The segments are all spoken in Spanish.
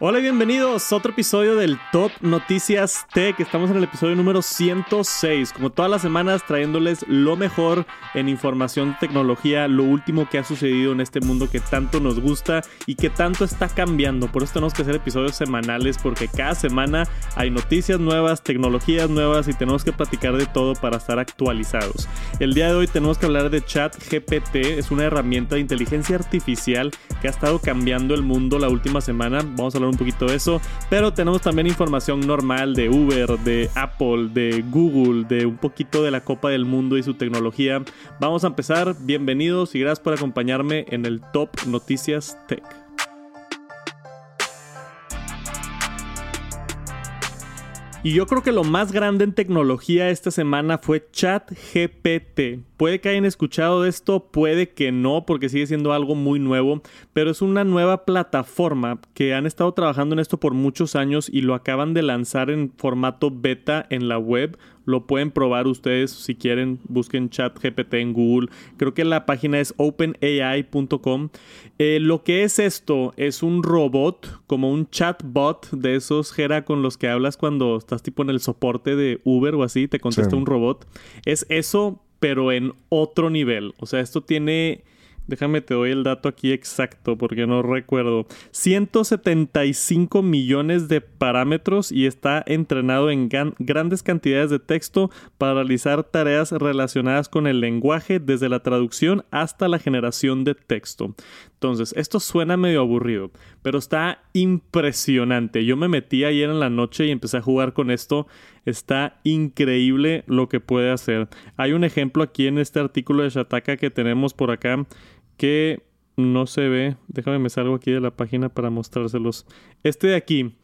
Hola y bienvenidos a otro episodio del Top Noticias Tech. Estamos en el episodio número 106, como todas las semanas trayéndoles lo mejor en información, tecnología, lo último que ha sucedido en este mundo que tanto nos gusta y que tanto está cambiando. Por eso tenemos que hacer episodios semanales porque cada semana hay noticias nuevas, tecnologías nuevas y tenemos que platicar de todo para estar actualizados. El día de hoy tenemos que hablar de ChatGPT, es una herramienta de inteligencia artificial que ha estado cambiando el mundo la última semana. Vamos a hablar un poquito de eso, pero tenemos también información normal de Uber, de Apple, de Google, de un poquito de la Copa del Mundo y su tecnología. Vamos a empezar, bienvenidos y gracias por acompañarme en el Top Noticias Tech. Y yo creo que lo más grande en tecnología esta semana fue ChatGPT. Puede que hayan escuchado de esto, puede que no, porque sigue siendo algo muy nuevo, pero es una nueva plataforma que han estado trabajando en esto por muchos años y lo acaban de lanzar en formato beta en la web. Lo pueden probar ustedes si quieren, busquen ChatGPT en Google. Creo que la página es openai.com. Eh, lo que es esto es un robot, como un chatbot de esos, Gera, con los que hablas cuando estás tipo en el soporte de Uber o así, te contesta un robot. Es eso, pero en otro nivel. O sea, esto tiene Déjame te doy el dato aquí exacto porque no recuerdo. 175 millones de parámetros y está entrenado en grandes cantidades de texto para realizar tareas relacionadas con el lenguaje desde la traducción hasta la generación de texto. Entonces, esto suena medio aburrido, pero está impresionante. Yo me metí ayer en la noche y empecé a jugar con esto. Está increíble lo que puede hacer. Hay un ejemplo aquí en este artículo de Shataka que tenemos por acá que no se ve. Déjame me salgo aquí de la página para mostrárselos. Este de aquí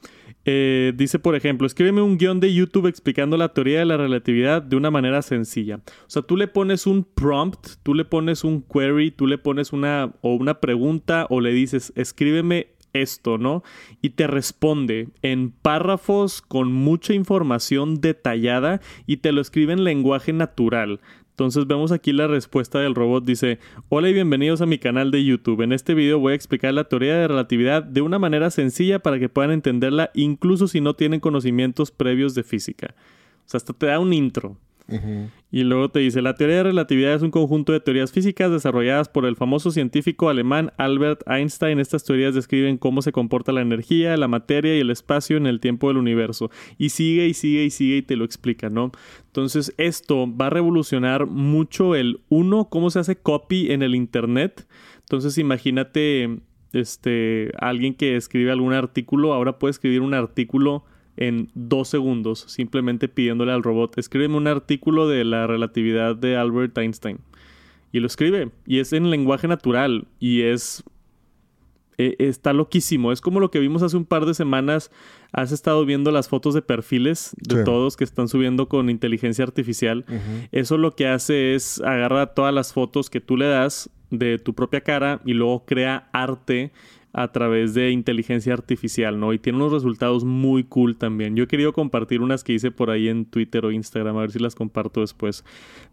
eh, dice, por ejemplo, escríbeme un guion de YouTube explicando la teoría de la relatividad de una manera sencilla. O sea, tú le pones un prompt, tú le pones un query, tú le pones una o una pregunta o le dices, escríbeme esto, ¿no? Y te responde en párrafos con mucha información detallada y te lo escribe en lenguaje natural. Entonces vemos aquí la respuesta del robot. Dice, hola y bienvenidos a mi canal de YouTube. En este video voy a explicar la teoría de relatividad de una manera sencilla para que puedan entenderla incluso si no tienen conocimientos previos de física. O sea, hasta te da un intro. Y luego te dice, la teoría de relatividad es un conjunto de teorías físicas desarrolladas por el famoso científico alemán Albert Einstein. Estas teorías describen cómo se comporta la energía, la materia y el espacio en el tiempo del universo. Y sigue y sigue y sigue y te lo explica, ¿no? Entonces esto va a revolucionar mucho el uno, cómo se hace copy en el Internet. Entonces imagínate este, alguien que escribe algún artículo, ahora puede escribir un artículo en dos segundos, simplemente pidiéndole al robot, escríbeme un artículo de la relatividad de Albert Einstein. Y lo escribe. Y es en lenguaje natural. Y es... E, está loquísimo. Es como lo que vimos hace un par de semanas. Has estado viendo las fotos de perfiles de todos que están subiendo con inteligencia artificial. Eso lo que hace es agarra todas las fotos que tú le das de tu propia cara y luego crea arte a través de inteligencia artificial, ¿no? Y tiene unos resultados muy cool también. Yo he querido compartir unas que hice por ahí en Twitter o Instagram, a ver si las comparto después.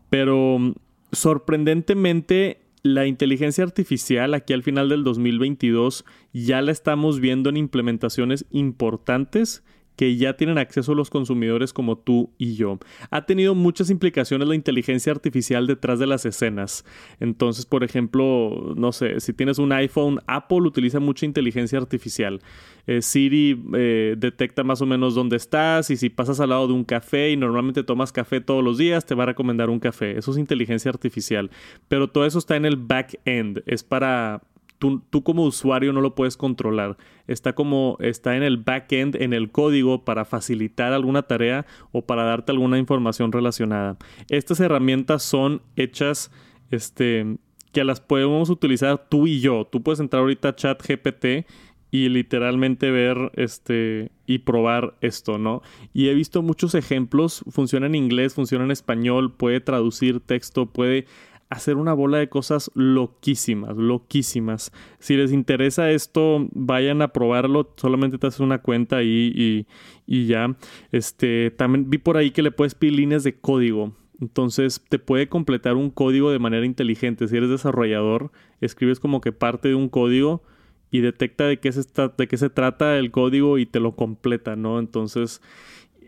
Pero mm, sorprendentemente, la inteligencia artificial aquí al final del 2022 ya la estamos viendo en implementaciones importantes que ya tienen acceso los consumidores como tú y yo. Ha tenido muchas implicaciones la inteligencia artificial detrás de las escenas. Entonces, por ejemplo, no sé, si tienes un iPhone, Apple utiliza mucha inteligencia artificial. Eh, Siri eh, detecta más o menos dónde estás y si pasas al lado de un café y normalmente tomas café todos los días, te va a recomendar un café. Eso es inteligencia artificial. Pero todo eso está en el back-end. Es para Tú, como usuario no lo puedes controlar. Está como está en el backend, en el código para facilitar alguna tarea o para darte alguna información relacionada. Estas herramientas son hechas este que las podemos utilizar tú y yo. Tú puedes entrar ahorita a ChatGPT y literalmente ver este y probar esto, ¿no? Y he visto muchos ejemplos, funciona en inglés, funciona en español, puede traducir texto, puede hacer una bola de cosas loquísimas, loquísimas. Si les interesa esto, vayan a probarlo. Solamente te haces una cuenta ahí y, ya. Este, también vi por ahí que le puedes pedir líneas de código. Entonces te puede completar un código de manera inteligente. Si eres desarrollador, escribes como que parte de un código y detecta de qué, se está, de qué se trata el código y te lo completa, ¿no? Entonces,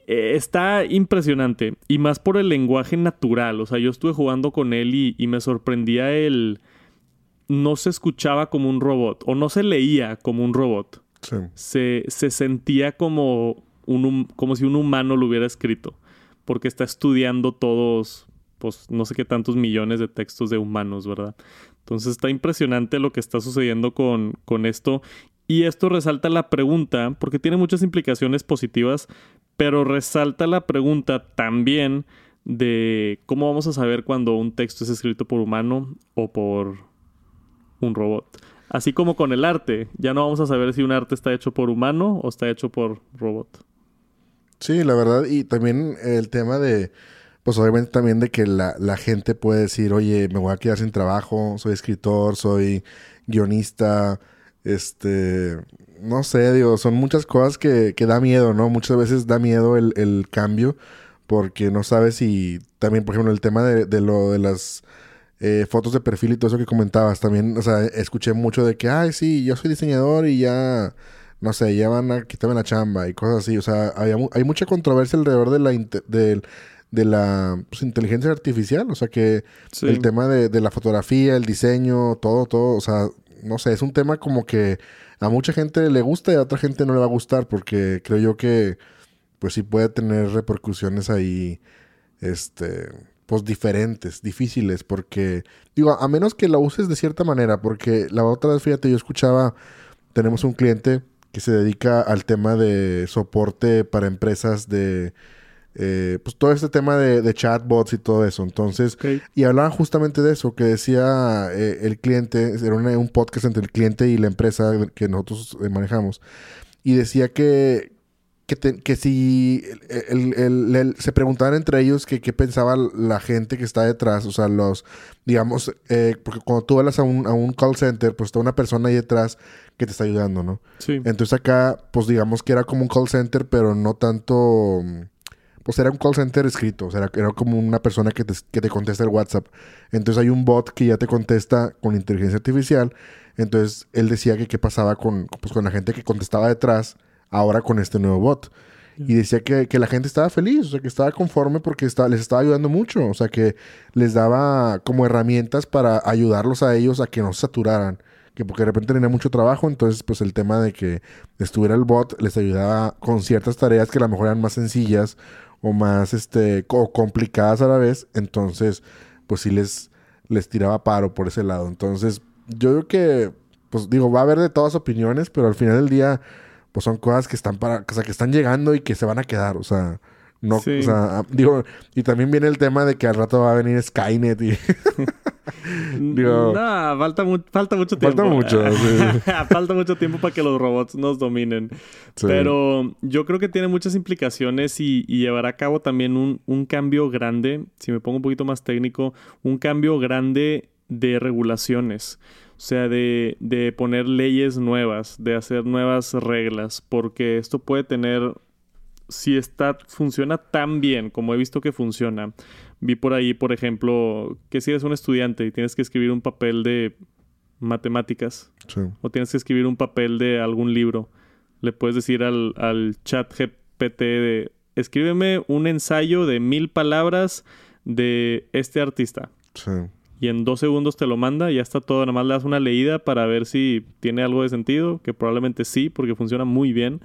está impresionante. Y más por el lenguaje natural. O sea, yo estuve jugando con él y, y me sorprendía el... No se escuchaba como un robot o no se leía como un robot. Sí. Se, se sentía como, un, como si un humano lo hubiera escrito. Porque está estudiando todos, pues no sé qué tantos millones de textos de humanos, ¿verdad? Entonces está impresionante lo que está sucediendo con, con esto. Y esto resalta la pregunta, porque tiene muchas implicaciones positivas, pero resalta la pregunta también de cómo vamos a saber cuando un texto es escrito por humano o por un robot. Así como con el arte, ya no vamos a saber si un arte está hecho por humano o está hecho por robot. Sí, la verdad. Y también el tema de, pues obviamente también de que la, la gente puede decir, oye, me voy a quedar sin trabajo, soy escritor, soy guionista, este, no sé, digo, son muchas cosas que, que da miedo, ¿no? Muchas veces da miedo el, el cambio porque no sabes si, también, por ejemplo, el tema de, de lo de las eh, fotos de perfil y todo eso que comentabas, también, o sea, escuché mucho de que, ay, sí, yo soy diseñador y ya no sé, ya van a quitarme la chamba y cosas así. O sea, había hay mucha controversia alrededor de la, del- de la pues, inteligencia artificial. O sea, que Sí. el tema de, de la fotografía, el diseño, todo, todo. O sea, no sé, es un tema como que a mucha gente le gusta y a otra gente no le va a gustar porque creo yo que pues sí puede tener repercusiones ahí, este, pues diferentes, difíciles, porque digo, a menos que la uses de cierta manera, porque la otra vez, fíjate, yo escuchaba, tenemos un cliente que se dedica al tema de soporte para empresas de, eh, pues todo este tema de, de chatbots y todo eso. Entonces, Ok. y hablaban justamente de eso, que decía eh, el cliente, era una- un podcast entre el cliente y la empresa que nosotros eh, manejamos, y decía que, que, te- que si el- el- el- se preguntaban entre ellos que qué pensaba la gente que está detrás, o sea, los, digamos, eh, porque cuando tú hablas a un, a un call center, pues está una persona ahí detrás que te está ayudando, ¿no? Sí. Entonces acá, pues digamos que era como un call center, pero no tanto... mm, Pues era un call center escrito, o sea, era, como una persona que te, que te contesta el WhatsApp. Entonces hay un bot que ya te contesta con inteligencia artificial. Entonces él decía que qué pasaba con, pues, con la gente que contestaba detrás, ahora con este nuevo bot. Y decía que, que la gente estaba feliz, o sea, que estaba conforme porque estaba, les estaba ayudando mucho, o sea, que les daba como herramientas para ayudarlos a ellos a que no se saturaran que porque de repente tenía mucho trabajo, entonces pues el tema de que estuviera el bot les ayudaba con ciertas tareas que a lo mejor eran más sencillas o más este o complicadas a la vez, entonces pues sí les les tiraba paro por ese lado. Entonces, yo creo que pues digo, va a haber de todas opiniones, pero al final del día pues son cosas que están para, o sea, que están llegando y que se van a quedar, o sea, no, Sí. o sea, ah, digo, y también viene el tema de que al rato va a venir Skynet y Digo- no, falta, mu- falta mucho tiempo. Falta mucho, sí. falta mucho tiempo para que los robots nos dominen. Sí. Pero yo creo que tiene muchas implicaciones y, y llevará a cabo también un, un cambio grande, si me pongo un poquito más técnico, un cambio grande de regulaciones. O sea, de, de poner leyes nuevas, de hacer nuevas reglas, porque esto puede tener, si está, funciona tan bien como he visto que funciona. Vi por ahí, por ejemplo, que si eres un estudiante y tienes que escribir un papel de matemáticas, Sí. o tienes que escribir un papel de algún libro, le puedes decir al, al chat GPT de escríbeme un ensayo de mil palabras de este artista. Sí. Y en dos segundos te lo manda, y ya está todo, nada más le das una leída para ver si tiene algo de sentido, que probablemente sí, porque funciona muy bien.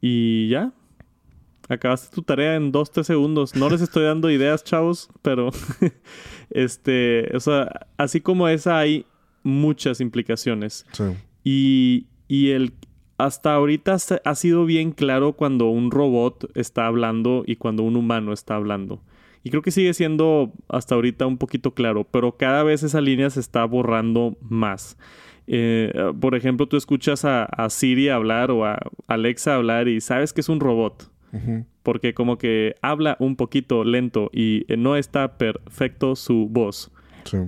Y ya. Acabaste tu tarea en dos, tres segundos. No les estoy dando ideas, chavos, pero este, o sea, así como esa hay muchas implicaciones. Sí. Y, y el hasta ahorita ha sido bien claro cuando un robot está hablando y cuando un humano está hablando. Y creo que sigue siendo hasta ahorita un poquito claro, pero cada vez esa línea se está borrando más. Eh, por ejemplo, tú escuchas a, a Siri hablar o a Alexa hablar y sabes que es un robot. Porque como que habla un poquito lento y eh, no está perfecto su voz. Sí.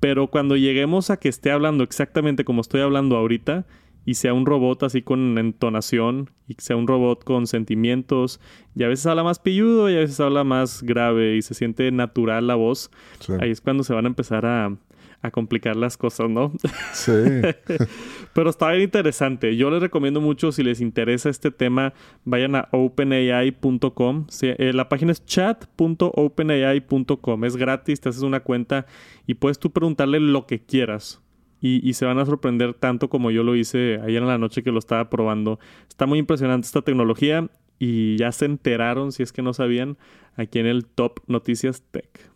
Pero cuando lleguemos a que esté hablando exactamente como estoy hablando ahorita y sea un robot así con entonación y sea un robot con sentimientos y a veces habla más pilludo y a veces habla más grave y se siente natural la voz, Sí. ahí es cuando se van a empezar a, a complicar las cosas, ¿no? Sí. Pero está bien interesante. Yo les recomiendo mucho, si les interesa este tema, vayan a openai.com. Eh, la página es chat.openai.com. Es gratis, te haces una cuenta y puedes tú preguntarle lo que quieras. Y, se van a sorprender tanto como yo lo hice ayer en la noche que lo estaba probando. Está muy impresionante esta tecnología y ya se enteraron, si es que no sabían, aquí en el Top Noticias Tech.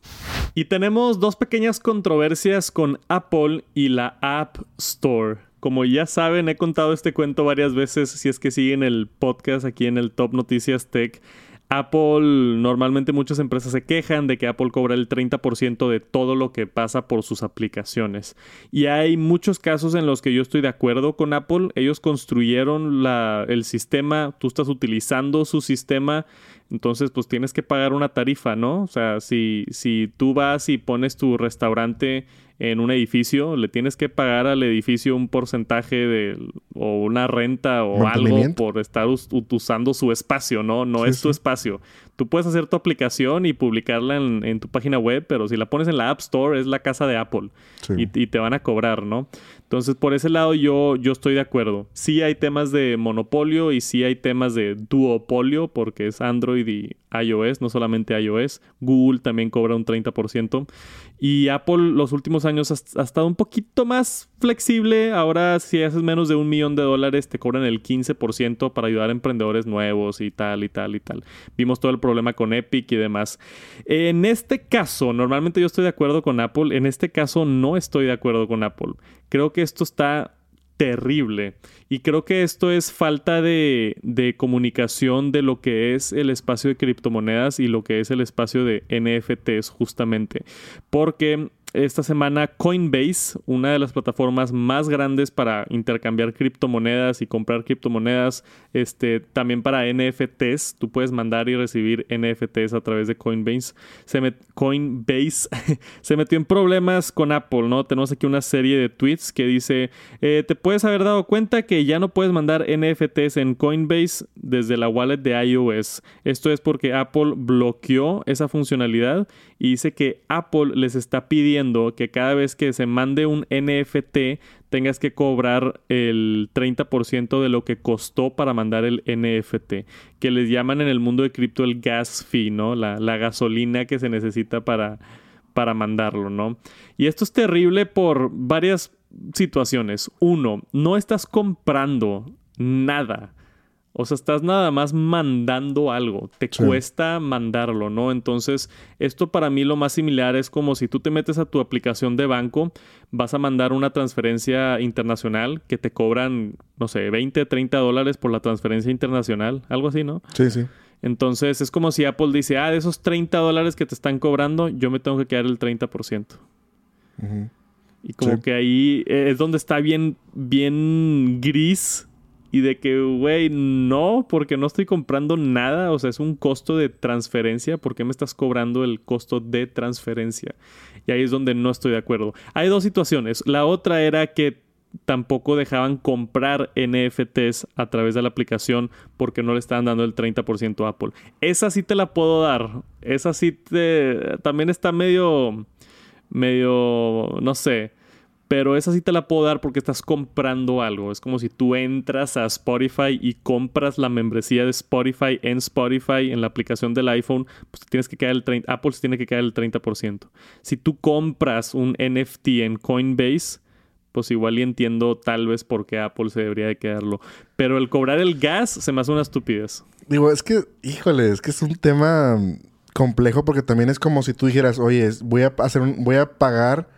Y tenemos dos pequeñas controversias con Apple y la App Store. Como ya saben, he contado este cuento varias veces si es que siguen el podcast aquí en el Top Noticias Tech. Apple, normalmente muchas empresas se quejan de que Apple cobra el 30% de todo lo que pasa por sus aplicaciones. Y hay muchos casos en los que yo estoy de acuerdo con Apple. Ellos construyeron el sistema, tú estás utilizando su sistema, entonces pues tienes que pagar una tarifa, ¿no? O sea, si, si tú vas y pones tu restaurante en un edificio, le tienes que pagar al edificio un porcentaje de o una renta o algo por estar usando su espacio, ¿no? No es tu espacio. Tú puedes hacer tu aplicación y publicarla en, tu página web, pero si la pones en la App Store es la casa de Apple y, y, te van a cobrar, ¿no? Entonces, por ese lado yo, yo estoy de acuerdo. Sí hay temas de monopolio y sí hay temas de duopolio, porque es Android y iOS, no solamente iOS. Google también cobra un 30%. Y Apple los últimos años ha, estado un poquito más flexible. Ahora si haces menos de un millón de dólares te cobran el 15% para ayudar a emprendedores nuevos y tal y tal y tal. Vimos todo el problema con Epic y demás. En este caso, normalmente yo estoy de acuerdo con Apple. En este caso no estoy de acuerdo con Apple. Creo que esto está terrible. Y creo que esto es falta de, de, comunicación de lo que es el espacio de criptomonedas y lo que es el espacio de NFTs justamente. Porque esta semana Coinbase, una de las plataformas más grandes para intercambiar criptomonedas y comprar criptomonedas, este, también para NFTs, tú puedes mandar y recibir NFTs a través de Coinbase. Se Coinbase se metió en problemas con Apple, ¿no? Tenemos aquí una serie de tweets que dice, eh, te puedes haber dado cuenta que ya no puedes mandar NFTs en Coinbase desde la wallet de iOS. Esto es porque Apple bloqueó esa funcionalidad y dice que Apple les está pidiendo que cada vez que se mande un NFT tengas que cobrar el 30% de lo que costó para mandar el NFT, que les llaman en el mundo de cripto el gas fee, ¿no? La, la gasolina que se necesita para, para mandarlo, ¿no? Y esto es terrible por varias situaciones. Uno, no estás comprando nada o sea, estás nada más mandando algo, te cuesta mandarlo, ¿no? Entonces, esto para mí lo más similar es como si tú te metes a tu aplicación de banco, vas a mandar una transferencia internacional que te cobran, no sé, 20, 30 dólares por la transferencia internacional, algo así, ¿no? Sí, sí. Entonces, es como si Apple dice, ah, de esos 30 dólares que te están cobrando, yo me tengo que quedar el 30%. Y como que ahí es donde está bien, bien gris y de que, güey, no, porque no estoy comprando nada, o sea, es un costo de transferencia, ¿por qué me estás cobrando el costo de transferencia? Y ahí es donde no estoy de acuerdo. Hay dos situaciones. La otra era que tampoco dejaban comprar NFTs a través de la aplicación porque no le estaban dando el 30% a Apple. Esa sí te la puedo dar. Esa sí te... también está medio... medio... no sé pero esa sí te la puedo dar porque estás comprando algo. Es como si tú entras a Spotify y compras la membresía de Spotify en Spotify, en la aplicación del iPhone, pues tienes que el 30, Apple se tiene que quedar el 30%. Si tú compras un NFT en Coinbase, pues igual y entiendo tal vez por qué Apple se debería de quedarlo. Pero el cobrar el gas se me hace una estupidez. Digo, es que, híjole, es que es un tema complejo porque también es como si tú dijeras, oye, voy a hacer un, voy a pagar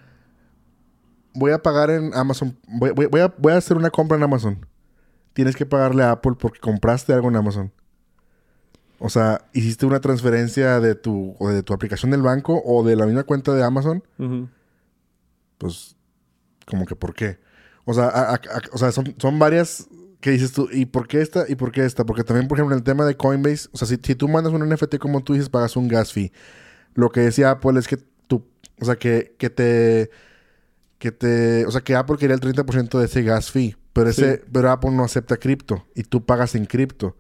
voy a pagar en Amazon, voy, a, hacer una compra en Amazon. Tienes que pagarle a Apple porque compraste algo en Amazon. O sea, hiciste una transferencia de tu, o de tu aplicación del banco o de la misma cuenta de Amazon. Pues, como que ¿por qué? O sea, o sea son, varias que dices tú, ¿y por qué esta? ¿Y por qué esta? Porque también, por ejemplo, en el tema de Coinbase, o sea, si, si tú mandas un NFT como tú dices, pagas un gas fee. Lo que decía Apple es que tú, o sea, que, que te que te, o sea, que Apple quería el 30% de ese gas fee, pero ese, pero Apple no acepta cripto y tú pagas en cripto.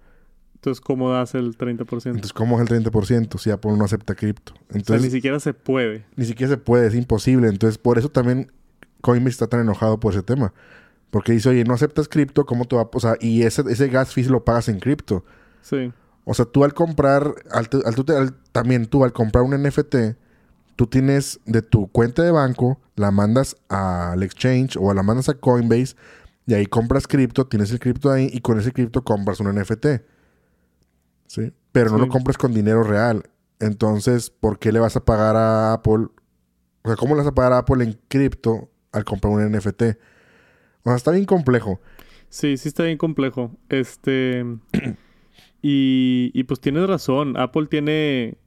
Entonces, ¿cómo das el 30%? Entonces, ¿cómo es el 30% si Apple no acepta cripto? Entonces, ni siquiera se puede. Ni siquiera se puede, es imposible. Entonces, por eso también Coinbase está tan enojado por ese tema. Porque dice, oye, no aceptas cripto, ¿cómo te va? O sea, y ese, ese gas fee lo pagas en cripto. Sí. O sea, tú al comprar, al, al, al, también tú al comprar un NFT, tú tienes de tu cuenta de banco, la mandas al exchange o la mandas a Coinbase y ahí compras cripto, tienes el cripto ahí y con ese cripto compras un NFT. ¿Sí? Pero no lo compras con dinero real. Entonces, ¿por qué le vas a pagar a Apple? O sea, ¿cómo le vas a pagar a Apple en cripto al comprar un NFT? O sea, está bien complejo. Sí, sí está bien complejo. Este. y, y pues tienes razón. Apple tiene.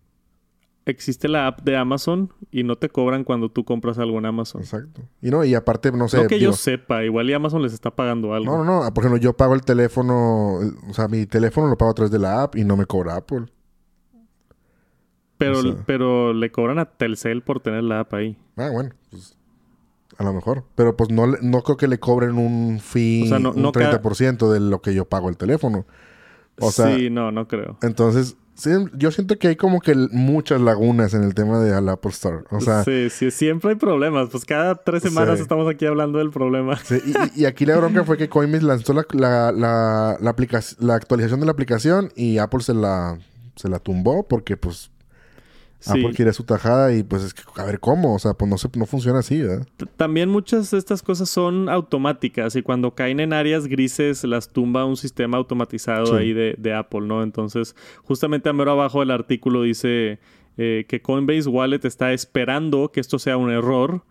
Existe la app de Amazon y no te cobran cuando tú compras algo en Amazon. Exacto. Y no, y aparte, no sé. no que yo sepa, igual y Amazon les está pagando algo. No, no, no. Por ejemplo, yo pago el teléfono, el- o sea, mi teléfono lo pago a través de la app y no me cobra Apple. pero, o sea- pero le cobran a Telcel por tener la app ahí. Ah, bueno, pues a lo mejor. Pero pues no, no creo que le cobren un fee, O sea, no- un no ca- 30% de lo que yo pago el teléfono. O sea, sí, no, no creo. entonces, yo siento que hay como que muchas lagunas en el tema de al Apple Store. O sea, sí, sí, siempre hay problemas. Pues cada tres semanas Sí. estamos aquí hablando del problema. sí, y- aquí la bronca fue que Coinbase lanzó la, la, la, la aplica- la actualización de la aplicación y Apple se la, se la tumbó porque pues Sí. Apple quiere su tajada y pues es que, a ver, ¿cómo? O sea, pues no, se, no funciona así, ¿verdad? T- También muchas de estas cosas son automáticas y cuando caen en áreas grises las tumba un sistema automatizado Sí. ahí de, de Apple, ¿no? Entonces, justamente a mero abajo del artículo dice eh, que Coinbase Wallet está esperando que esto sea un error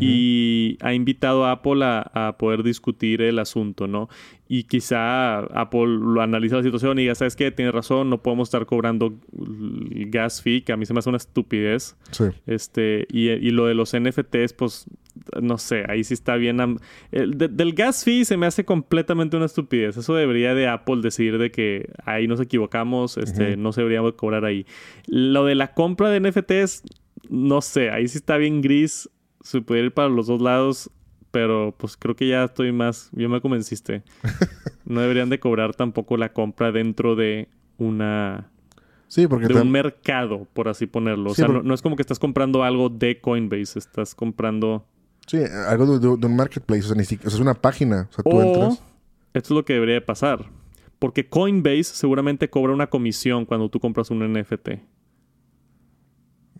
y ha invitado a Apple a, a poder discutir el asunto, ¿no? Y quizá Apple lo analiza la situación y ya sabes que tiene razón, no podemos estar cobrando gas fee, que a mí se me hace una estupidez. Sí. Este, y, y lo de los NFTs, pues, no sé, ahí sí está bien. el de- del gas fee se me hace completamente una estupidez. Eso debería de Apple decir de que ahí nos equivocamos, este, no se debería cobrar ahí. Lo de la compra de NFTs, no sé, ahí sí está bien gris. Se puede ir para los dos lados, pero pues creo que ya estoy más, ya me convenciste. no deberían de cobrar tampoco la compra dentro de una Sí, porque de un mercado, por así ponerlo. O sea, no, no es como que estás comprando algo de Coinbase, estás comprando... Sí, algo de, de- de un marketplace, o sea, ni siquiera, o sea, es una página, o sea, tú O entras. esto es lo que debería de pasar. Porque Coinbase seguramente cobra una comisión cuando tú compras un NFT.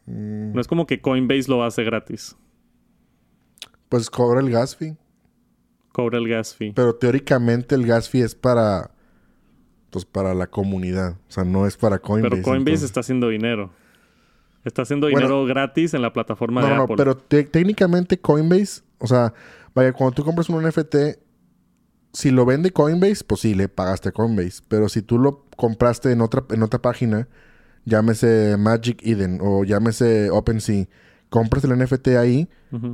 Mm, No es como que Coinbase lo hace gratis. Pues cobra el gas fee, Cobra el gas fee. pero teóricamente el gas fee es para pues para la comunidad, o sea, no es para Coinbase. Pero Coinbase entonces- está haciendo dinero. Está haciendo Bueno, dinero gratis en la plataforma No, de no, Apple. pero te- técnicamente Coinbase, o sea, vaya, cuando tú compras un NFT, si lo vende Coinbase, pues sí, le pagaste a Coinbase. Pero si tú lo compraste en otra, en otra página, llámese Magic Eden o llámese OpenSea, compras el NFT ahí,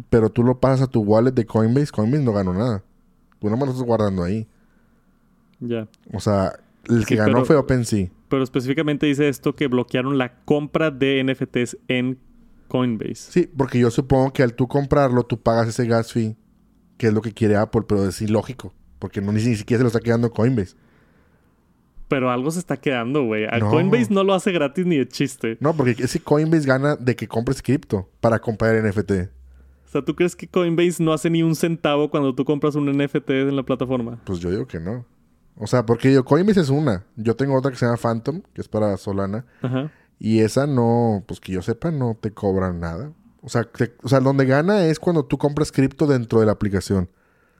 pero tú lo pasas a tu wallet de Coinbase, Coinbase no ganó nada. Tú nada más lo estás guardando ahí. Ya. O sea, el que ganó pero- fue OpenSea. Pero específicamente dice esto que bloquearon la compra de NFTs en Coinbase. Sí, porque yo supongo que al tú comprarlo, tú pagas ese gas fee, que es lo que quiere Apple, pero es ilógico, porque no, ni, ni siquiera se lo está quedando Coinbase. Pero algo se está quedando, güey. No. Coinbase no lo hace gratis ni de chiste. No, porque ese Coinbase gana de que compres cripto para comprar NFT. O sea, ¿tú crees que Coinbase no hace ni un centavo cuando tú compras un NFT en la plataforma? Pues yo digo que no. O sea, porque yo, Coinbase es una. Yo tengo otra que se llama Phantom, que es para Solana. Ajá. Y esa no, pues que yo sepa, no te cobran nada. O sea, te- o sea, donde gana es cuando tú compras cripto dentro de la aplicación.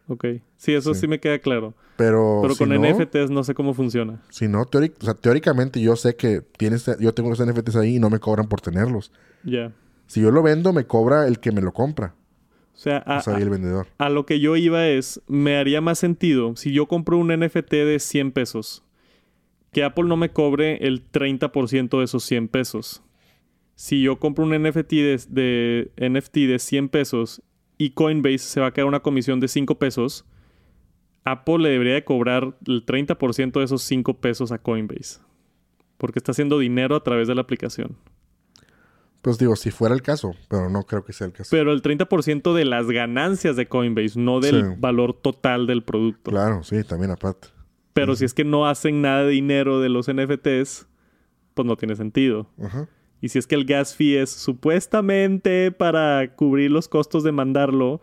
Ok. Sí, eso sí, Sí. me queda claro. Pero, Pero si con no, NFTs no sé cómo funciona. Si no, teóric- o sea, teóricamente yo sé que tienes, yo tengo los NFTs ahí y no me cobran por tenerlos. Ya. Si yo lo vendo, me cobra el que me lo compra. O sea, a, o sea, y el vendedor. a- a lo que yo iba es, me haría más sentido si yo compro un NFT de 100 pesos, que Apple no me cobre el 30% de esos 100 pesos. Si yo compro un NFT de, de, NFT de 100 pesos y Coinbase se va a quedar una comisión de 5 pesos, Apple le debería de cobrar el 30% de esos 5 pesos a Coinbase. Porque está haciendo dinero a través de la aplicación. Pues digo, si fuera el caso, pero no creo que sea el caso. Pero el 30% de las ganancias de Coinbase, no del Sí. valor total del producto. Claro, sí, también aparte. Pero si es que no hacen nada de dinero de los NFTs, pues no tiene sentido. Ajá. Y si es que el gas fee es supuestamente para cubrir los costos de mandarlo,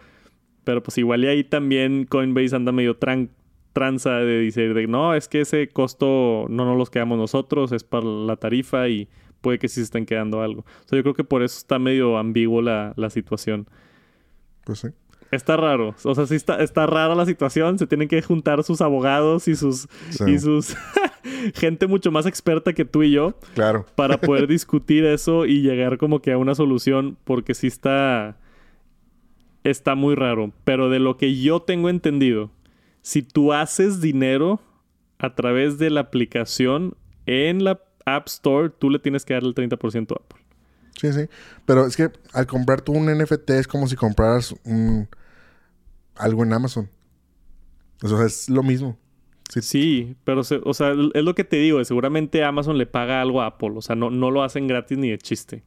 Pero pues igual y ahí también Coinbase anda medio tranza de decir, de, no, es que ese costo no nos los quedamos nosotros, es para la tarifa y puede que sí se estén quedando algo. O sea, yo creo que por eso está medio ambiguo la, la situación. Pues sí. Está raro. O sea, sí está, está rara la situación. Se tienen que juntar sus abogados y sus. Y sus. gente mucho más experta que tú y yo. Claro. Para poder discutir eso y llegar como que a una solución. Porque sí está. Está muy raro. Pero de lo que yo tengo entendido, si tú haces dinero a través de la aplicación en la App Store, tú le tienes que dar el 30% a Apple. Sí, sí. Pero es que al comprar tú un NFT es como si compraras un algo en Amazon. O sea, es lo mismo. Sí, pero o sea, es lo que te digo, seguramente Amazon le paga algo a Apple, o sea, no, no lo hacen gratis ni de chiste.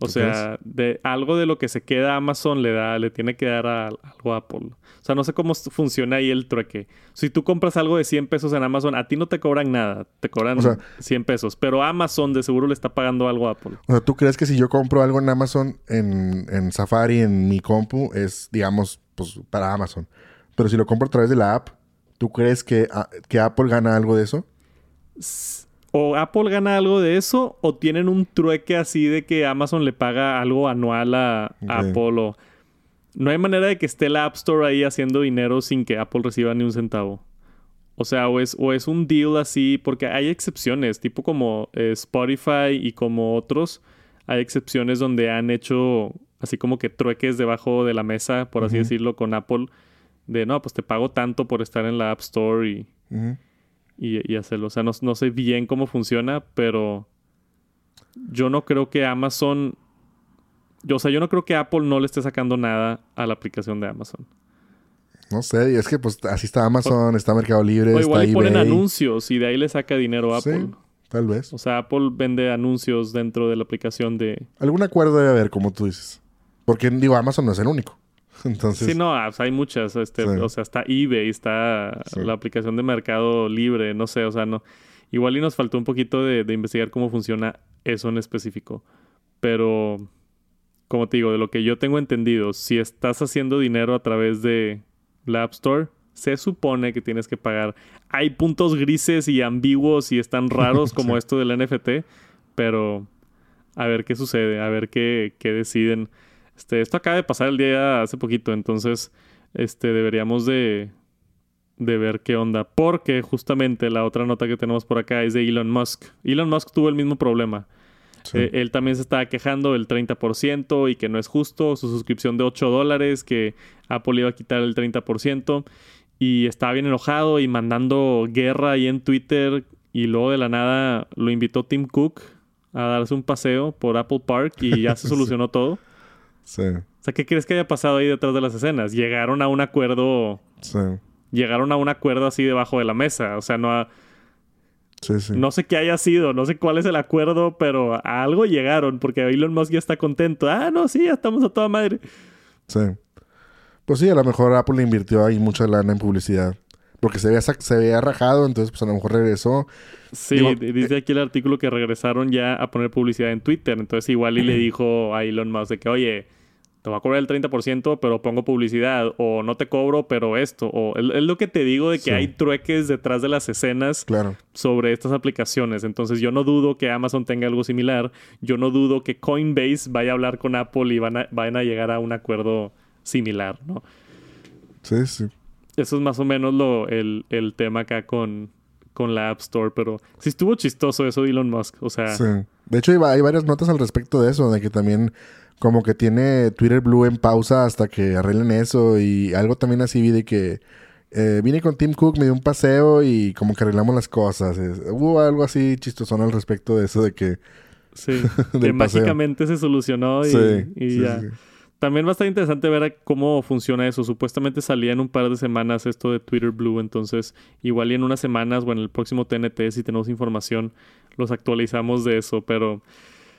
O sea, de algo de lo que se queda Amazon le da, le tiene que dar algo a Apple. O sea, no sé cómo funciona ahí el trueque. Si tú compras algo de 100 pesos en Amazon, a ti no te cobran nada, te cobran 100 pesos, pero Amazon de seguro le está pagando algo a Apple. O sea, ¿tú crees que si yo compro algo en Amazon, en, en Safari, en mi compu, es, digamos, pues para Amazon? Pero si lo compro a través de la app, ¿tú crees que, que Apple gana algo de eso? O Apple gana algo de eso o tienen un trueque así de que Amazon le paga algo anual a, Apple no hay manera de que esté la App Store ahí haciendo dinero sin que Apple reciba ni un centavo. O sea, o es, o es un deal así, porque hay excepciones, tipo como eh, Spotify y como otros, hay excepciones donde han hecho así como que trueques debajo de la mesa, por así decirlo, con Apple, de no, pues te pago tanto por estar en la App Store y y, hacerlo. O sea, no, sé bien cómo funciona, pero yo no creo que Amazon. Yo, o sea, yo no creo que Apple no le esté sacando nada a la aplicación de Amazon. No sé, es que pues así está Amazon, está Mercado Libre, o igual ponen anuncios y de ahí le saca dinero a Apple. tal vez. O sea, Apple vende anuncios dentro de la aplicación de... Algún acuerdo debe haber, como tú dices. Porque, digo, Amazon no es el único. Entonces... Sí, no, hay muchas. Este, O sea, está eBay, está la aplicación de Mercado Libre, no sé, o sea, no. Igual y nos faltó un poquito de, investigar cómo funciona eso en específico. Pero, como te digo, de lo que yo tengo entendido, si estás haciendo dinero a través de la App Store, se supone que tienes que pagar. Hay puntos grises y ambiguos y están raros como esto del NFT, pero a ver qué sucede, a ver qué, qué deciden. Este, esto acaba de pasar el día hace poquito, entonces este, deberíamos de, de ver qué onda. Porque justamente la otra nota que tenemos por acá es de Elon Musk. Elon Musk tuvo el mismo problema. Eh, él también se estaba quejando del 30% y que no es justo su suscripción de 8 dólares, que Apple iba a quitar el 30%. Y estaba bien enojado y mandando guerra ahí en Twitter. Y luego de la nada lo invitó Tim Cook a darse un paseo por Apple Park y ya se solucionó todo. Sí. O sea, ¿qué crees que haya pasado ahí detrás de las escenas? Llegaron a un acuerdo. Sí. Llegaron a un acuerdo así debajo de la mesa. O sea, no a... Sí, sí. No sé qué haya sido, no sé cuál es el acuerdo, pero a algo llegaron, porque Elon Musk ya está contento. Ah, no, sí, ya estamos a toda madre. Sí. Pues sí, a lo mejor Apple invirtió ahí mucha lana en publicidad. Porque se había, se había rajado, entonces pues a lo mejor regresó. Sí, dice eh, aquí el artículo que regresaron ya a poner publicidad en Twitter. Entonces igual y le dijo a Elon Musk de que, oye, te voy a cobrar el 30%, pero pongo publicidad. O no te cobro, pero esto. O es, lo que te digo de que hay trueques detrás de las escenas sobre estas aplicaciones. Entonces yo no dudo que Amazon tenga algo similar. Yo no dudo que Coinbase vaya a hablar con Apple y van a, vayan a llegar a un acuerdo similar, ¿no? Sí, sí. Eso es más o menos lo, el, tema acá con, con la App Store, pero sí estuvo chistoso eso de Elon Musk, o sea... Sí. De hecho, hay, varias notas al respecto de eso, de que también como que tiene Twitter Blue en pausa hasta que arreglen eso y algo también así vi de que eh, vine con Tim Cook, me dio un paseo y como que arreglamos las cosas. hubo algo así chistosón al respecto de eso de que... Sí, que mágicamente se solucionó y, y ya. También va a estar interesante ver cómo funciona eso. Supuestamente salía en un par de semanas esto de Twitter Blue, entonces igual y en unas semanas o en el próximo TNT, si tenemos información, los actualizamos de eso. Pero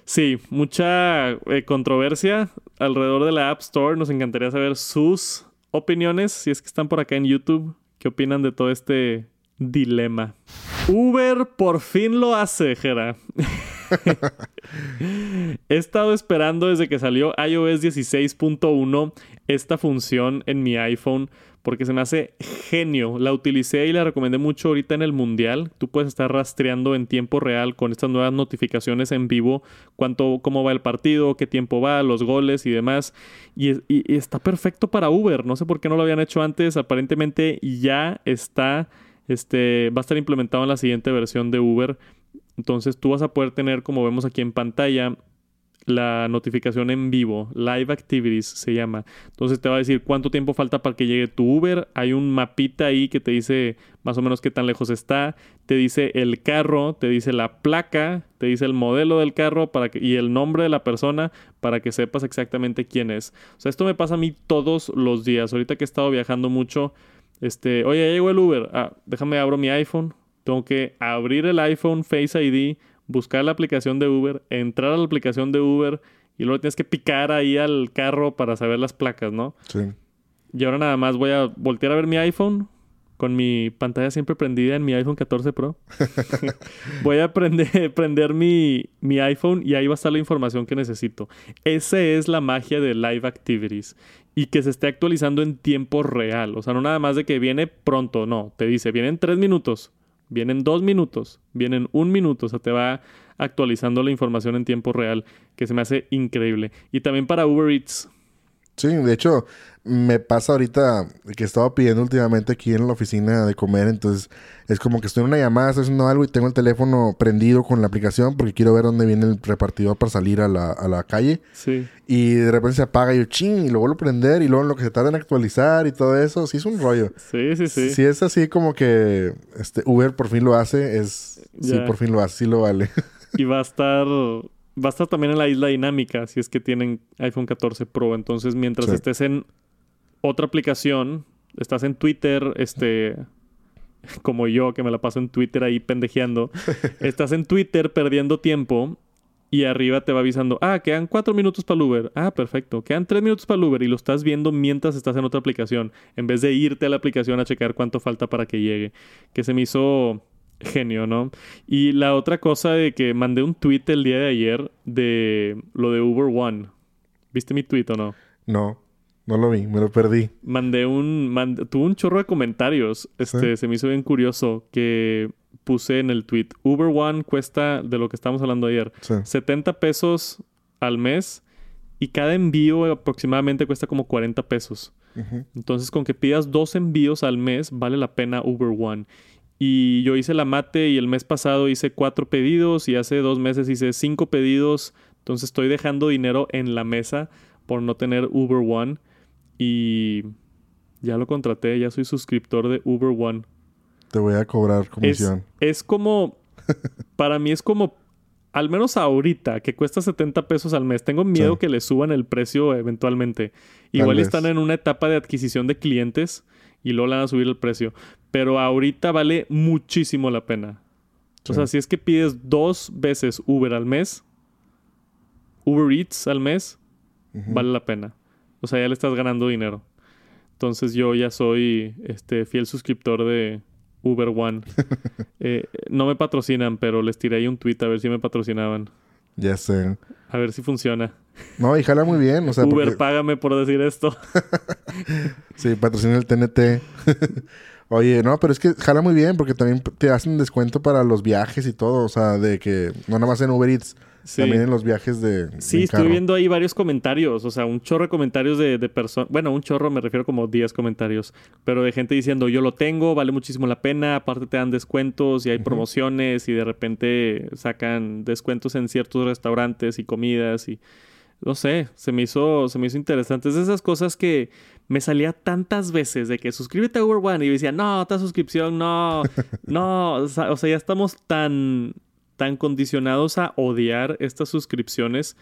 sí, mucha eh, controversia alrededor de la App Store. Nos encantaría saber sus opiniones, si es que están por acá en YouTube. ¿Qué opinan de todo este dilema? Uber por fin lo hace, Jera. He estado esperando desde que salió iOS 16.1 esta función en mi iPhone porque se me hace genio. La utilicé y la recomendé mucho ahorita en el Mundial. Tú puedes estar rastreando en tiempo real con estas nuevas notificaciones en vivo cuánto, cómo va el partido, qué tiempo va, los goles y demás. Y, y está perfecto para Uber. No sé por qué no lo habían hecho antes. Aparentemente ya está, este, va a estar implementado en la siguiente versión de Uber. Entonces tú vas a poder tener, como vemos aquí en pantalla, la notificación en vivo, Live Activities se llama. Entonces te va a decir cuánto tiempo falta para que llegue tu Uber. Hay un mapita ahí que te dice más o menos qué tan lejos está. Te dice el carro, te dice la placa, te dice el modelo del carro para que, y el nombre de la persona para que sepas exactamente quién es. O sea, esto me pasa a mí todos los días. Ahorita que he estado viajando mucho, este, oye, llegó el Uber. Ah, déjame abro mi iPhone. Tengo que abrir el iPhone Face ID buscar la aplicación de Uber, entrar a la aplicación de Uber y luego tienes que picar ahí al carro para saber las placas, ¿no? Sí. Y ahora nada más voy a voltear a ver mi iPhone con mi pantalla siempre prendida en mi iPhone 14 Pro. voy a prender, prender mi, mi, iPhone y ahí va a estar la información que necesito. Esa es la magia de Live Activities. Y que se esté actualizando en tiempo real. O sea, no nada más de que viene pronto, no. Te dice, viene en tres minutos. Vienen dos minutos, vienen un minuto, o sea, te va actualizando la información en tiempo real, que se me hace increíble. Y también para Uber Eats. Sí, de hecho, me pasa ahorita que estaba pidiendo últimamente aquí en la oficina de comer, entonces es como que estoy en una llamada, estoy haciendo algo y tengo el teléfono prendido con la aplicación porque quiero ver dónde viene el repartidor para salir a la, a la calle. Sí. Y de repente se apaga y yo ching, y lo vuelvo a prender y luego en lo que se tarda en actualizar y todo eso, sí es un rollo. Sí, sí, sí. Si es así como que este Uber por fin lo hace, es... Sí, por fin lo hace, sí lo vale. y va a estar va a estar también en la isla dinámica si es que tienen iPhone 14 Pro. Entonces, mientras estés en otra aplicación, estás en Twitter, este, como yo que me la paso en Twitter ahí pendejeando, estás en Twitter perdiendo tiempo y arriba te va avisando, ah, quedan cuatro minutos para el Uber. Ah, perfecto. Quedan tres minutos para el Uber y lo estás viendo mientras estás en otra aplicación, en vez de irte a la aplicación a checar cuánto falta para que llegue. Que se me hizo genio, ¿no? Y la otra cosa de que mandé un tweet el día de ayer de lo de Uber One. ¿Viste mi tweet o no? No. No lo vi, me lo perdí. Mandé un. tuve un chorro de comentarios. Este, se me hizo bien curioso que puse en el tweet. Uber One cuesta, de lo que estábamos hablando ayer, 70 pesos al mes y cada envío aproximadamente cuesta como 40 pesos. Entonces, con que pidas dos envíos al mes, vale la pena Uber One. Y yo hice la mate y el mes pasado hice cuatro pedidos y hace dos meses hice cinco pedidos. Entonces estoy dejando dinero en la mesa por no tener Uber One. Y ya lo contraté, ya soy suscriptor de Uber One. Te voy a cobrar comisión. Es, como, para mí es como, al menos ahorita, que cuesta 70 pesos al mes. Tengo miedo que le suban el precio eventualmente. Igual están en una etapa de adquisición de clientes y luego le van a subir el precio. Pero ahorita vale muchísimo la pena. O sea, si es que pides dos veces Uber al mes, Uber Eats al mes, vale la pena. O sea, ya le estás ganando dinero. Entonces yo ya soy este fiel suscriptor de Uber One. Eh, no me patrocinan, pero les tiré ahí un tweet a ver si me patrocinaban. Ya sé. A ver si funciona. No, y jala muy bien. O sea, Uber, págame por decir esto. sí, patrocina el TNT. Oye, no, pero es que jala muy bien porque también te hacen descuento para los viajes y todo. O sea, de que no nada más en Uber Eats también en los viajes de. Sí, estoy viendo ahí varios comentarios. O sea, un chorro de comentarios de, personas. Bueno, un chorro me refiero como 10 comentarios. Pero de gente diciendo, yo lo tengo, vale muchísimo la pena. Aparte te dan descuentos y hay promociones y de repente sacan descuentos en ciertos restaurantes y comidas y. No sé, se me hizo, se me hizo interesante. Es de esas cosas que me salía tantas veces de que suscríbete a Uber One y yo decía, no, esta suscripción, no, no, o sea, ya estamos tan tan condicionados a odiar estas suscripciones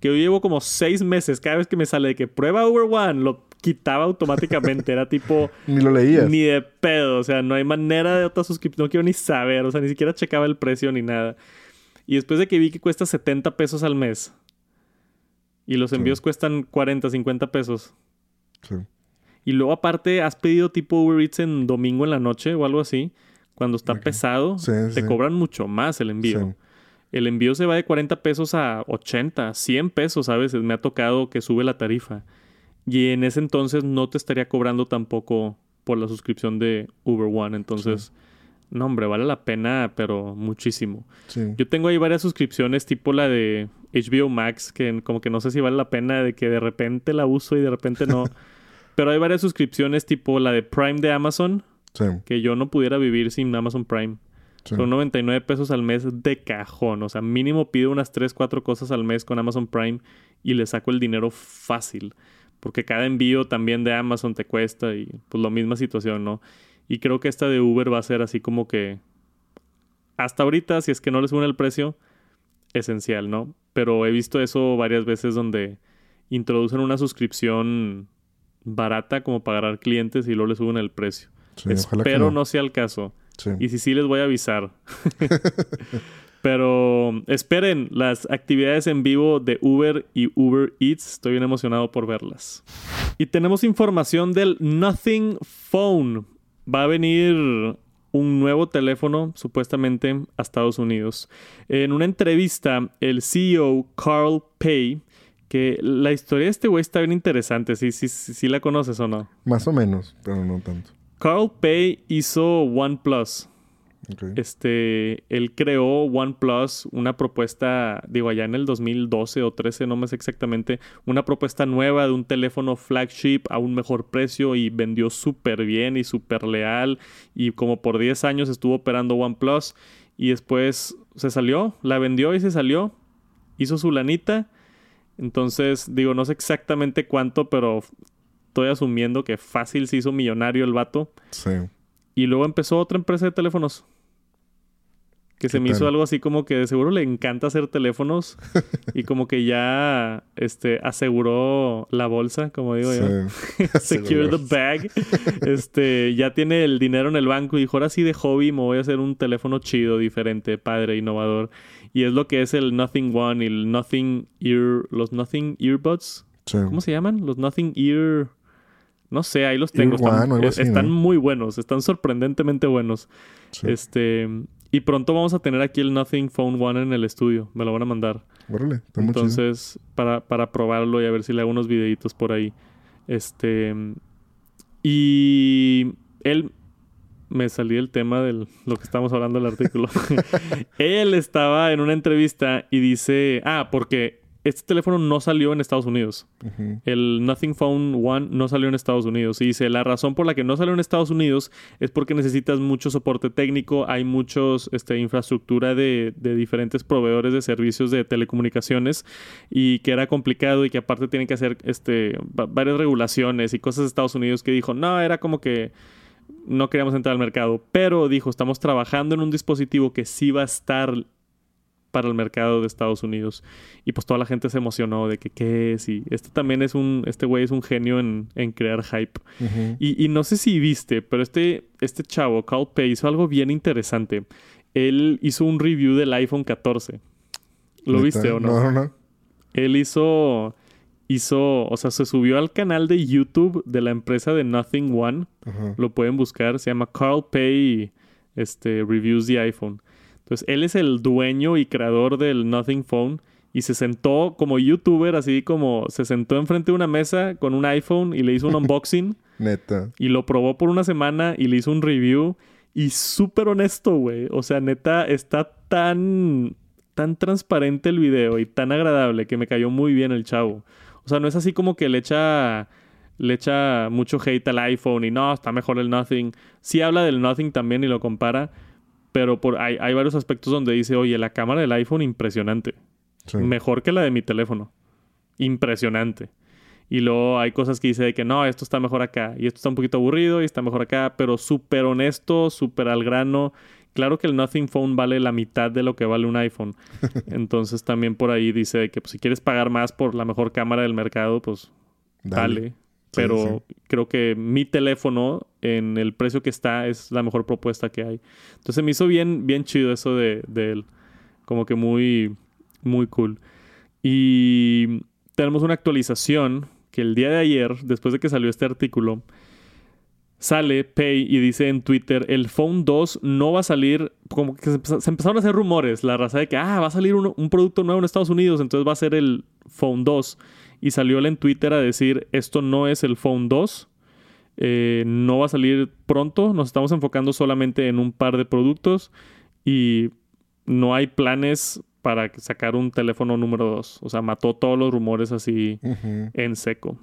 que yo llevo como seis meses. Cada vez que me sale de que prueba Uber One, lo quitaba automáticamente. Era tipo. ni lo leías. Ni de pedo. O sea, no hay manera de otra suscripción. No quiero ni saber. O sea, ni siquiera checaba el precio ni nada. Y después de que vi que cuesta 70 pesos al mes y los envíos cuestan 40, 50 pesos. Sí. Y luego, aparte, has pedido tipo Uber Eats en domingo en la noche o algo así Cuando está pesado, Sí, te sí. cobran mucho más el envío. Sí. El envío se va de 40 pesos a 80, 100 pesos a veces. Me ha tocado que sube la tarifa. Y en ese entonces no te estaría cobrando tampoco por la suscripción de Uber One. Entonces, no, hombre, vale la pena, pero muchísimo. Yo tengo ahí varias suscripciones, tipo la de HBO Max, que como que no sé si vale la pena de que de repente la uso y de repente no. pero hay varias suscripciones, tipo la de Prime de Amazon, Sí. que yo no pudiera vivir sin Amazon Prime. sí. Son 99 pesos al mes de cajón. O sea, mínimo pido unas 3, 4 cosas al mes con Amazon Prime y le saco el dinero fácil. Porque cada envío también de Amazon te cuesta y pues la misma situación, ¿no? Y creo que esta de Uber va a ser así como que hasta ahorita, si es que no le suben el precio, esencial, ¿no? Pero he visto eso varias veces donde introducen una suscripción barata como para agarrar clientes y luego le suben el precio. Sí, Espero no. no sea el caso. Sí. Y si sí, les voy a avisar. Pero esperen las actividades en vivo de Uber y Uber Eats. Estoy bien emocionado por verlas. Y tenemos información del Nothing Phone. Va a venir un nuevo teléfono supuestamente a Estados Unidos. En una entrevista, el CEO Carl Pay, que la historia de este güey está bien interesante. ¿Sí, sí, sí, sí la conoces o no? Más o menos, pero no tanto. Carl Pay hizo OnePlus. Este, él creó OnePlus una propuesta, digo, allá en el 2012 o 13, no me sé exactamente, una propuesta nueva de un teléfono flagship a un mejor precio y vendió súper bien y súper leal y como por 10 años estuvo operando OnePlus y después se salió, la vendió y se salió, hizo su lanita, entonces digo, no sé exactamente cuánto, pero estoy asumiendo que fácil se hizo millonario el vato. Sí. Y luego empezó otra empresa de teléfonos. Que se ¿Qué me hizo algo así como que de seguro le encanta hacer teléfonos. y como que ya este, aseguró la bolsa, como digo yo. Sí. Secure the bag. Este, ya tiene el dinero en el banco y dijo, ahora sí de hobby me voy a hacer un teléfono chido, diferente, padre, innovador. Y es lo que es el Nothing One y el Nothing Ear, los Nothing Earbuds. Sí. ¿Cómo se llaman? Los Nothing Ear. No sé, ahí los tengo. One Están, eh, así, están ¿no? muy buenos, están sorprendentemente buenos. Sí. Este. Y pronto vamos a tener aquí el Nothing Phone One en el estudio. Me lo van a mandar. Órale, está muy chido. Entonces, para, para probarlo y a ver si le hago unos videitos por ahí. Este. Y él. Me salí del tema de lo que estamos hablando del artículo. él estaba en una entrevista y dice. Ah, porque este teléfono no salió en Estados Unidos. El Nothing Phone One no salió en Estados Unidos. Y dice, la razón por la que no salió en Estados Unidos es porque necesitas mucho soporte técnico, hay muchos este, infraestructura de, de diferentes proveedores de servicios de telecomunicaciones y que era complicado y que aparte tienen que hacer este, va- varias regulaciones y cosas de Estados Unidos que dijo, no, era como que no queríamos entrar al mercado. Pero dijo, estamos trabajando en un dispositivo que sí va a estar para el mercado de Estados Unidos. Y pues toda la gente se emocionó de que qué es. Y este también es un, este güey es un genio en, en crear hype. Y, y no sé si viste, pero este, este chavo, Carl Pei, hizo algo bien interesante. Él hizo un review del iPhone 14. ¿Lo viste o no? No, no, no. Él hizo, hizo, o sea, se subió al canal de YouTube de la empresa de Nothing One. Ajá. Lo pueden buscar. Se llama Carl Pay este, Reviews the iPhone. Entonces, él es el dueño y creador del Nothing Phone. Y se sentó como youtuber, así como se sentó enfrente de una mesa con un iPhone y le hizo un unboxing. Neta. y lo probó por una semana y le hizo un review. Y súper honesto, güey. O sea, neta, está tan, tan transparente el video y tan agradable que me cayó muy bien el chavo. O sea, no es así como que le echa, le echa mucho hate al iPhone y no, está mejor el Nothing. Sí habla del Nothing también y lo compara. Pero por, hay, hay varios aspectos donde dice, oye, la cámara del iPhone impresionante. Sí. Mejor que la de mi teléfono. Impresionante. Y luego hay cosas que dice de que no, esto está mejor acá. Y esto está un poquito aburrido y está mejor acá. Pero súper honesto, súper al grano. Claro que el Nothing Phone vale la mitad de lo que vale un iPhone. Entonces también por ahí dice que pues, si quieres pagar más por la mejor cámara del mercado, pues dale. Pero creo que mi teléfono, en el precio que está, es la mejor propuesta que hay. Entonces me hizo bien, bien chido eso de, de él. Como que muy, muy cool. Y tenemos una actualización que el día de ayer, después de que salió este artículo, sale Pay y dice en Twitter, el Phone 2 no va a salir, como que se, empeza- se empezaron a hacer rumores, la raza de que, ah, va a salir un producto nuevo en Estados Unidos, entonces va a ser el Phone 2. Y salió él en Twitter a decir, esto no es el Phone 2, eh, no va a salir pronto, nos estamos enfocando solamente en un par de productos y no hay planes para sacar un teléfono número 2. O sea, mató todos los rumores así en seco.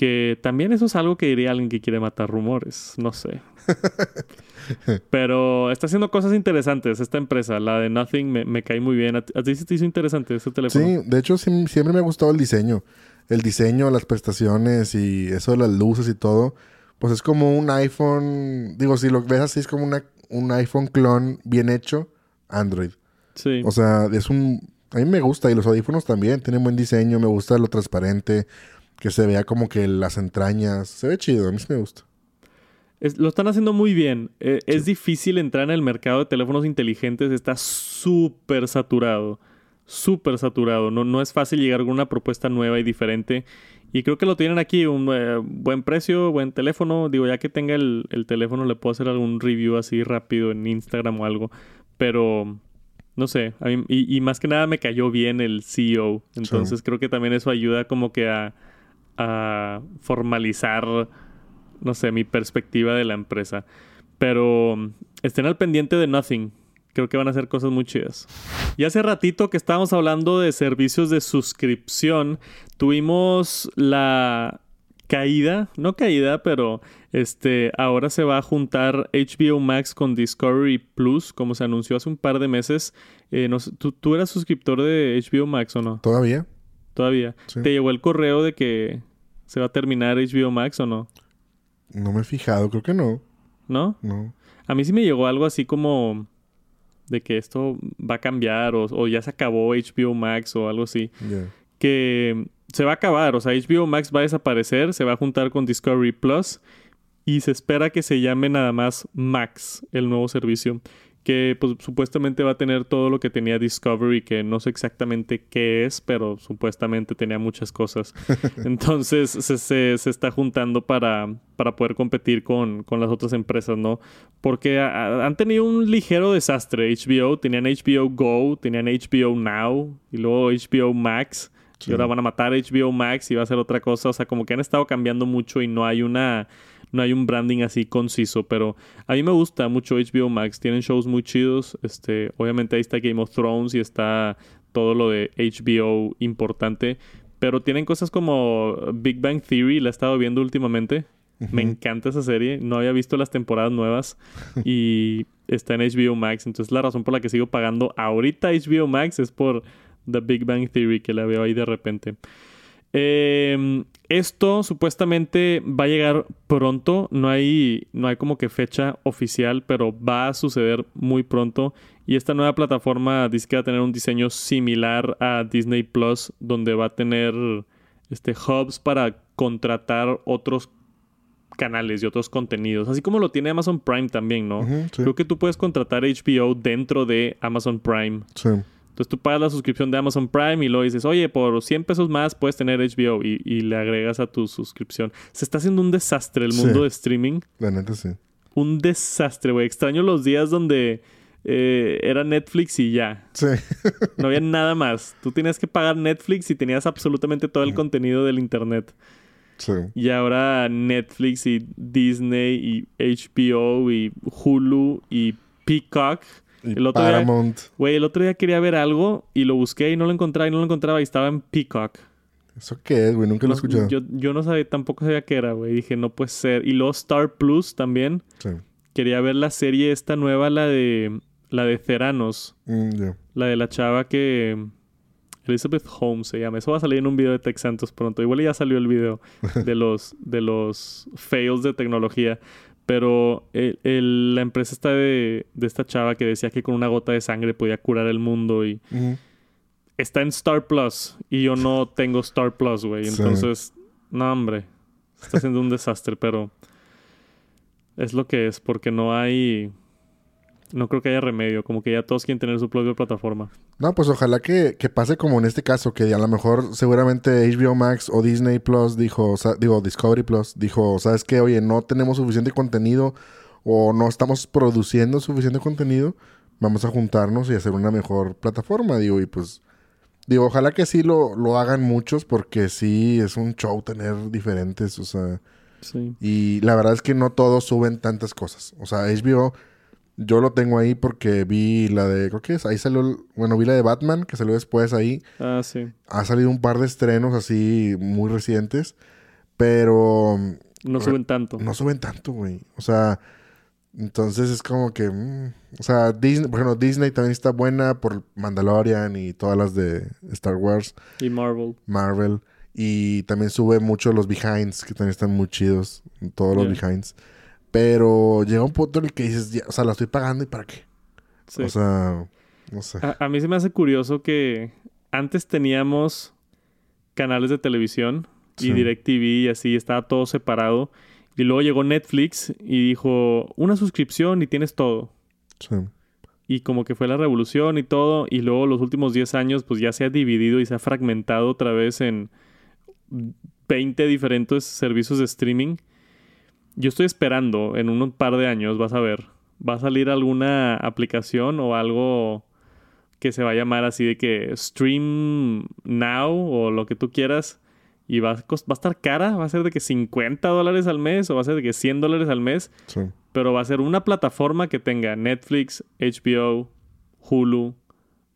Que también eso es algo que diría alguien que quiere matar rumores, no sé. Pero está haciendo cosas interesantes esta empresa, la de Nothing, me, me cae muy bien. ¿A ti sí te hizo interesante ese teléfono? Sí, de hecho siempre me ha gustado el diseño. El diseño, las prestaciones y eso de las luces y todo. Pues es como un iPhone. Digo, si lo ves así, es como una, un iPhone clon bien hecho, Android. Sí. O sea, es un. A mí me gusta y los audífonos también. Tienen buen diseño, me gusta lo transparente. Que se vea como que las entrañas. Se ve chido, a mí sí me gusta. Es- lo están haciendo muy bien. Eh, Es difícil entrar en el mercado de teléfonos inteligentes. Está súper saturado. Súper saturado. No, no es fácil llegar con una propuesta nueva y diferente. Y creo que lo tienen aquí. Un eh, buen precio, buen teléfono. Digo, ya que tenga el, el teléfono, le puedo hacer algún review así rápido en Instagram o algo. Pero no sé. a mí- y, y más que nada me cayó bien el CEO. Entonces creo que también eso ayuda como que a, a formalizar no sé, mi perspectiva de la empresa. Pero mm, estén al pendiente de Nothing. Creo que van a hacer cosas muy chidas. Y hace ratito que estábamos hablando de servicios de suscripción, tuvimos la caída, no caída, pero este ahora se va a juntar HBO Max con Discovery Plus, como se anunció hace un par de meses. Eh, no sé, ¿tú, tú eras suscriptor de HBO Max o no? ¿Todavía? Todavía. Sí. ¿Te llegó el correo de que se va a terminar HBO Max o no? No me he fijado, creo que no. ¿No? No. A mí sí me llegó algo así como de que esto va a cambiar o, o ya se acabó HBO Max o algo así. Que se va a acabar, o sea, HBO Max va a desaparecer, se va a juntar con Discovery Plus y se espera que se llame nada más Max, el nuevo servicio. Que pues supuestamente va a tener todo lo que tenía Discovery, que no sé exactamente qué es, pero supuestamente tenía muchas cosas. Entonces se, se- se está juntando para, para poder competir con, con las otras empresas, ¿no? Porque a- a- han tenido un ligero desastre. HBO, tenían HBO Go, tenían HBO Now y luego HBO Max. Sí. Y ahora van a matar HBO Max y va a ser otra cosa. O sea, como que han estado cambiando mucho y no hay una. No hay un branding así conciso. Pero a mí me gusta mucho HBO Max. Tienen shows muy chidos. Este, obviamente ahí está Game of Thrones y está todo lo de HBO importante. Pero tienen cosas como Big Bang Theory, la he estado viendo últimamente. Me encanta esa serie. No había visto las temporadas nuevas. y está en HBO Max. Entonces la razón por la que sigo pagando ahorita HBO Max es por The Big Bang Theory que la veo ahí de repente. Eh, esto supuestamente va a llegar pronto. No hay, no hay como que fecha oficial, pero va a suceder muy pronto. Y esta nueva plataforma dice que va a tener un diseño similar a Disney Plus, donde va a tener este, hubs para contratar otros canales y otros contenidos. Así como lo tiene Amazon Prime también, ¿no? Sí. Creo que tú puedes contratar HBO dentro de Amazon Prime. Sí. Entonces tú pagas la suscripción de Amazon Prime y luego dices, oye, por 100 pesos más puedes tener HBO y, y le agregas a tu suscripción. Se está haciendo un desastre el Sí. mundo de streaming. La neta sí. Un desastre, güey. Extraño los días donde eh, era Netflix y ya. Sí. No había nada más. Tú tenías que pagar Netflix y tenías absolutamente todo el contenido del internet. sí. Y ahora Netflix y Disney y HBO y Hulu y Peacock. El otro día-. Güey, el otro día quería ver algo y lo busqué y no lo encontraba y no lo encontraba y estaba en Peacock. ¿Eso qué es, güey? Nunca lo he No- escuchado. yo, yo no sabía, tampoco sabía qué era, güey. Dije, no puede ser. Y luego Star Plus también. Sí. Quería ver la serie esta nueva, la de la de Ceranos. Mm. La de la chava que... Elizabeth Holmes se llama. Eso va a salir en un video de Tech Santos pronto. Igual ya salió el video de los, de los fails de tecnología. Pero el- el- la empresa está de, de esta chava que decía que con una gota de sangre podía curar el mundo y está en Star Plus y yo no tengo Star Plus, güey. Sí. Entonces, no, hombre. Está siendo un desastre, pero es lo que es porque no hay no creo que haya remedio. Como que ya todos quieren tener su propia plataforma. No, pues ojalá que, que pase como en este caso, que a lo mejor seguramente HBO Max o Disney Plus dijo, o sea, digo, Discovery Plus dijo, ¿sabes qué? Oye, no tenemos suficiente contenido o no estamos produciendo suficiente contenido, vamos a juntarnos y hacer una mejor plataforma, digo, y pues, digo, ojalá que sí lo, lo hagan muchos porque sí es un show tener diferentes, o sea, Sí. y la verdad es que no todos suben tantas cosas, o sea, HBO... Yo lo tengo ahí porque vi la de, creo que es, ahí salió, bueno, vi la de Batman, que salió después ahí. Ah, sí. Ha salido un par de estrenos así muy recientes, pero No suben tanto. no suben tanto, güey. O sea, entonces es como que, mm, o sea, Disney, por ejemplo, Disney también está buena por Mandalorian y todas las de Star Wars, Y Marvel. Marvel. Y también sube mucho los behinds, que también están muy chidos, todos los behinds. Pero llega un punto en el que dices, ya, o sea, la estoy pagando y para qué. Sí. O sea, no sé. A, a mí se me hace curioso que antes teníamos canales de televisión y Sí. DirecTV y así, estaba todo separado. Y luego llegó Netflix y dijo, una suscripción y tienes todo. Sí. Y como que fue la revolución y todo. Y luego los últimos 10 años pues ya se ha dividido y se ha fragmentado otra vez en 20 diferentes servicios de streaming. Yo estoy esperando en un par de años, vas a ver, va a salir alguna aplicación o algo que se va a llamar así de que Stream Now o lo que tú quieras. Y va a, va a estar cara, va a ser de que 50 dólares al mes o va a ser de que 100 dólares al mes Sí. pero va a ser una plataforma que tenga Netflix, HBO, Hulu,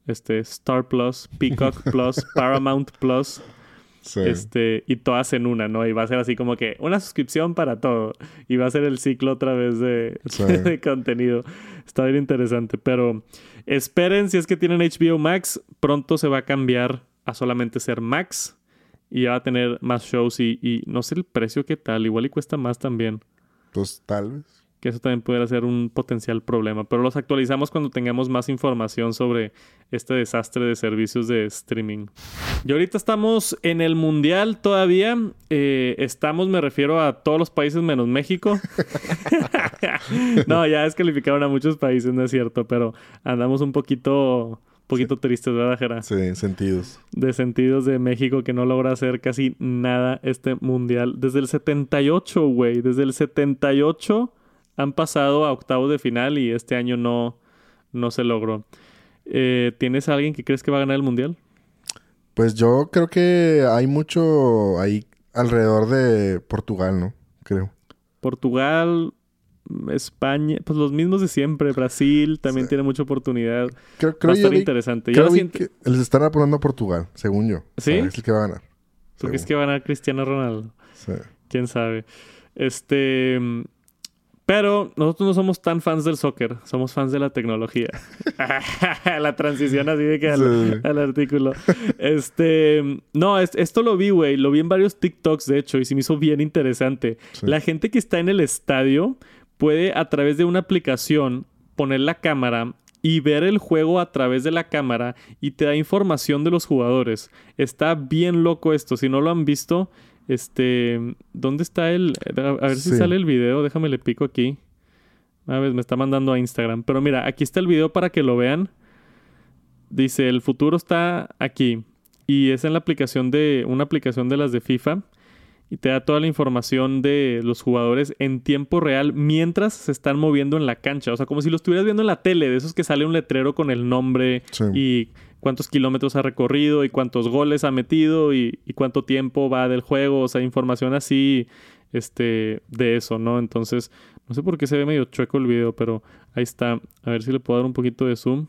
este, Star Plus, Peacock Plus, Paramount Plus, Sí. este, y todas en una, ¿no? Y va a ser así como que una suscripción para todo. Y va a ser el ciclo otra vez de, Sí. de contenido. Está bien interesante. Pero esperen, si es que tienen HBO Max, pronto se va a cambiar a solamente ser Max. Y ya va a tener más shows y, y no sé el precio qué tal. Igual y cuesta más también. Pues tal vez. Que eso también pudiera ser un potencial problema. Pero los actualizamos cuando tengamos más información sobre este desastre de servicios de streaming. Y ahorita estamos en el Mundial todavía. Eh, estamos, me refiero a todos los países menos México. no, ya descalificaron a muchos países, no es cierto. Pero andamos un poquito, poquito tristes, ¿verdad, Jera? Sí, sentidos. de sentidos de México que no logra hacer casi nada este mundial. Desde el 78, güey. Desde el 78 han pasado a octavos de final y este año no, no se logró. Eh, ¿Tienes a alguien que crees que va a ganar el mundial? Pues yo creo que hay mucho ahí alrededor de Portugal, ¿no? Creo. Portugal, España, pues los mismos de siempre. Brasil también Sí. tiene mucha oportunidad. Creo, Va creo a yo estar vi- interesante. Yo creo lo vi siento- que les están apuntando a Portugal, según yo. ¿Sí? O sea, es el que va a ganar. ¿Tú crees que va a ganar Cristiano Ronaldo? Sí. quién sabe. Este. Pero nosotros no somos tan fans del soccer, somos fans de la tecnología. la transición así de que al, Sí. al artículo. Este. No, es- esto lo vi, güey. Lo vi en varios TikToks, de hecho, y se me hizo bien interesante. Sí. La gente que está en el estadio puede, a través de una aplicación, poner la cámara y ver el juego a través de la cámara y te da información de los jugadores. Está bien loco esto. Si no lo han visto, este, ¿dónde está el? A ver si Sí. sale el video. Déjame le pico aquí. A ver, me está mandando a Instagram. Pero mira, aquí está el video para que lo vean. Dice, el futuro está aquí. Y es en la aplicación de, una aplicación de las de FIFA. Y te da toda la información de los jugadores en tiempo real mientras se están moviendo en la cancha. O sea, como si lo estuvieras viendo en la tele, de esos que sale un letrero con el nombre Sí. y cuántos kilómetros ha recorrido y cuántos goles ha metido y, y cuánto tiempo va del juego. O sea, información así este, de eso, ¿no? Entonces, no sé por qué se ve medio chueco el video, pero ahí está. A ver si le puedo dar un poquito de zoom.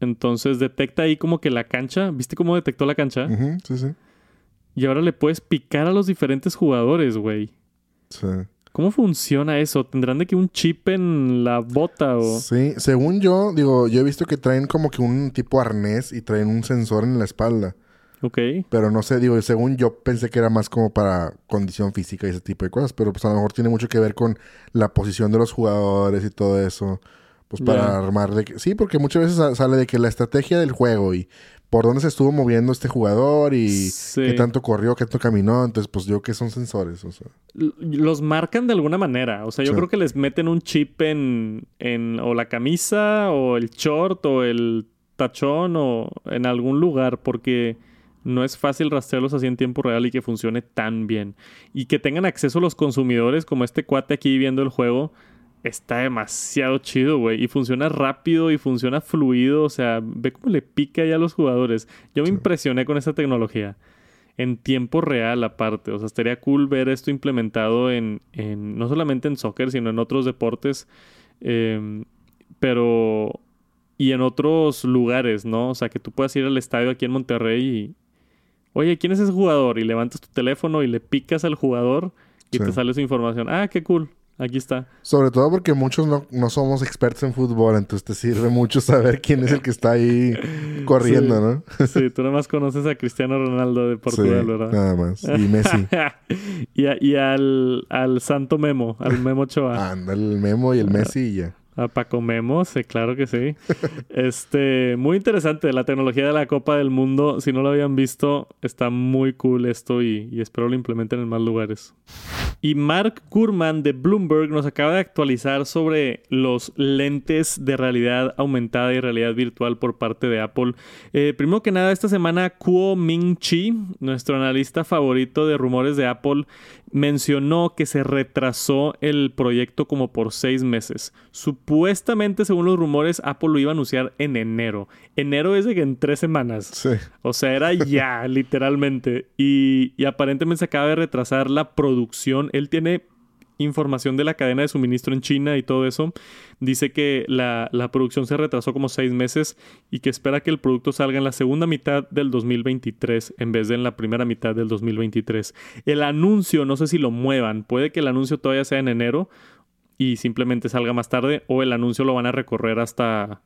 Entonces detecta ahí como que la cancha. ¿Viste cómo detectó la cancha? Sí, sí. Y ahora le puedes picar a los diferentes jugadores, güey. Sí. ¿Cómo funciona eso? ¿Tendrán de que un chip en la bota o...? Sí, según yo, digo, yo he visto que traen como que un tipo arnés y traen un sensor en la espalda. Ok. Pero no sé, digo, según yo pensé que era más como para condición física y ese tipo de cosas. Pero pues a lo mejor tiene mucho que ver con la posición de los jugadores y todo eso. Pues para armar de que... Sí, porque muchas veces sale de que la estrategia del juego y por dónde se estuvo moviendo este jugador y qué tanto corrió, qué tanto caminó. Entonces, pues yo que son sensores, o sea. Los marcan de alguna manera. O sea, yo creo que les meten un chip en, en o la camisa o el short o el tachón o en algún lugar porque no es fácil rastrearlos así en tiempo real y que funcione tan bien. Y que tengan acceso los consumidores como este cuate aquí viendo el juego está demasiado chido, güey. Y funciona rápido y funciona fluido. O sea, ve cómo le pica ya a los jugadores. Yo me impresioné con esta tecnología. En tiempo real, aparte. O sea, estaría cool ver esto implementado en. en no solamente en soccer, sino en otros deportes. Em, pero. Y en otros lugares, ¿no? O sea, que tú puedas ir al estadio aquí en Monterrey y. Oye, ¿quién es ese jugador? Y levantas tu teléfono y le picas al jugador y te sale su información. Ah, qué cool. Aquí está. Sobre todo porque muchos no, somos expertos en fútbol, entonces te sirve mucho saber quién es el que está ahí corriendo, ¿no? sí, tú nada más conoces a Cristiano Ronaldo de Portugal, ¿verdad? Nada más. Y Messi. y, al, al Santo Memo, al Memo Choa. Anda, el Memo y el Messi y ya. A Paco Memo, sí, claro que sí. este, muy interesante la tecnología de la Copa del Mundo. Si no lo habían visto, está muy cool esto y, y espero lo implementen en más lugares. Y Mark Gurman de Bloomberg nos acaba de actualizar sobre los lentes de realidad aumentada y realidad virtual por parte de Apple. Eh, primero que nada, esta semana Kuo Ming Chi, nuestro analista favorito de rumores de Apple, mencionó que se retrasó el proyecto como por seis meses. Supuestamente, según los rumores, Apple lo iba a anunciar en enero. Enero es de que en tres semanas. Sí. O sea, era ya, literalmente. Y, y aparentemente se acaba de retrasar la producción él tiene información de la cadena de suministro en China y todo eso. Dice que la, producción se retrasó como seis meses y que espera que el producto salga en la segunda mitad del 2023 en vez de en la primera mitad del 2023. El anuncio, no sé si lo muevan, puede que el anuncio todavía sea en enero y simplemente salga más tarde o el anuncio lo van a recorrer hasta,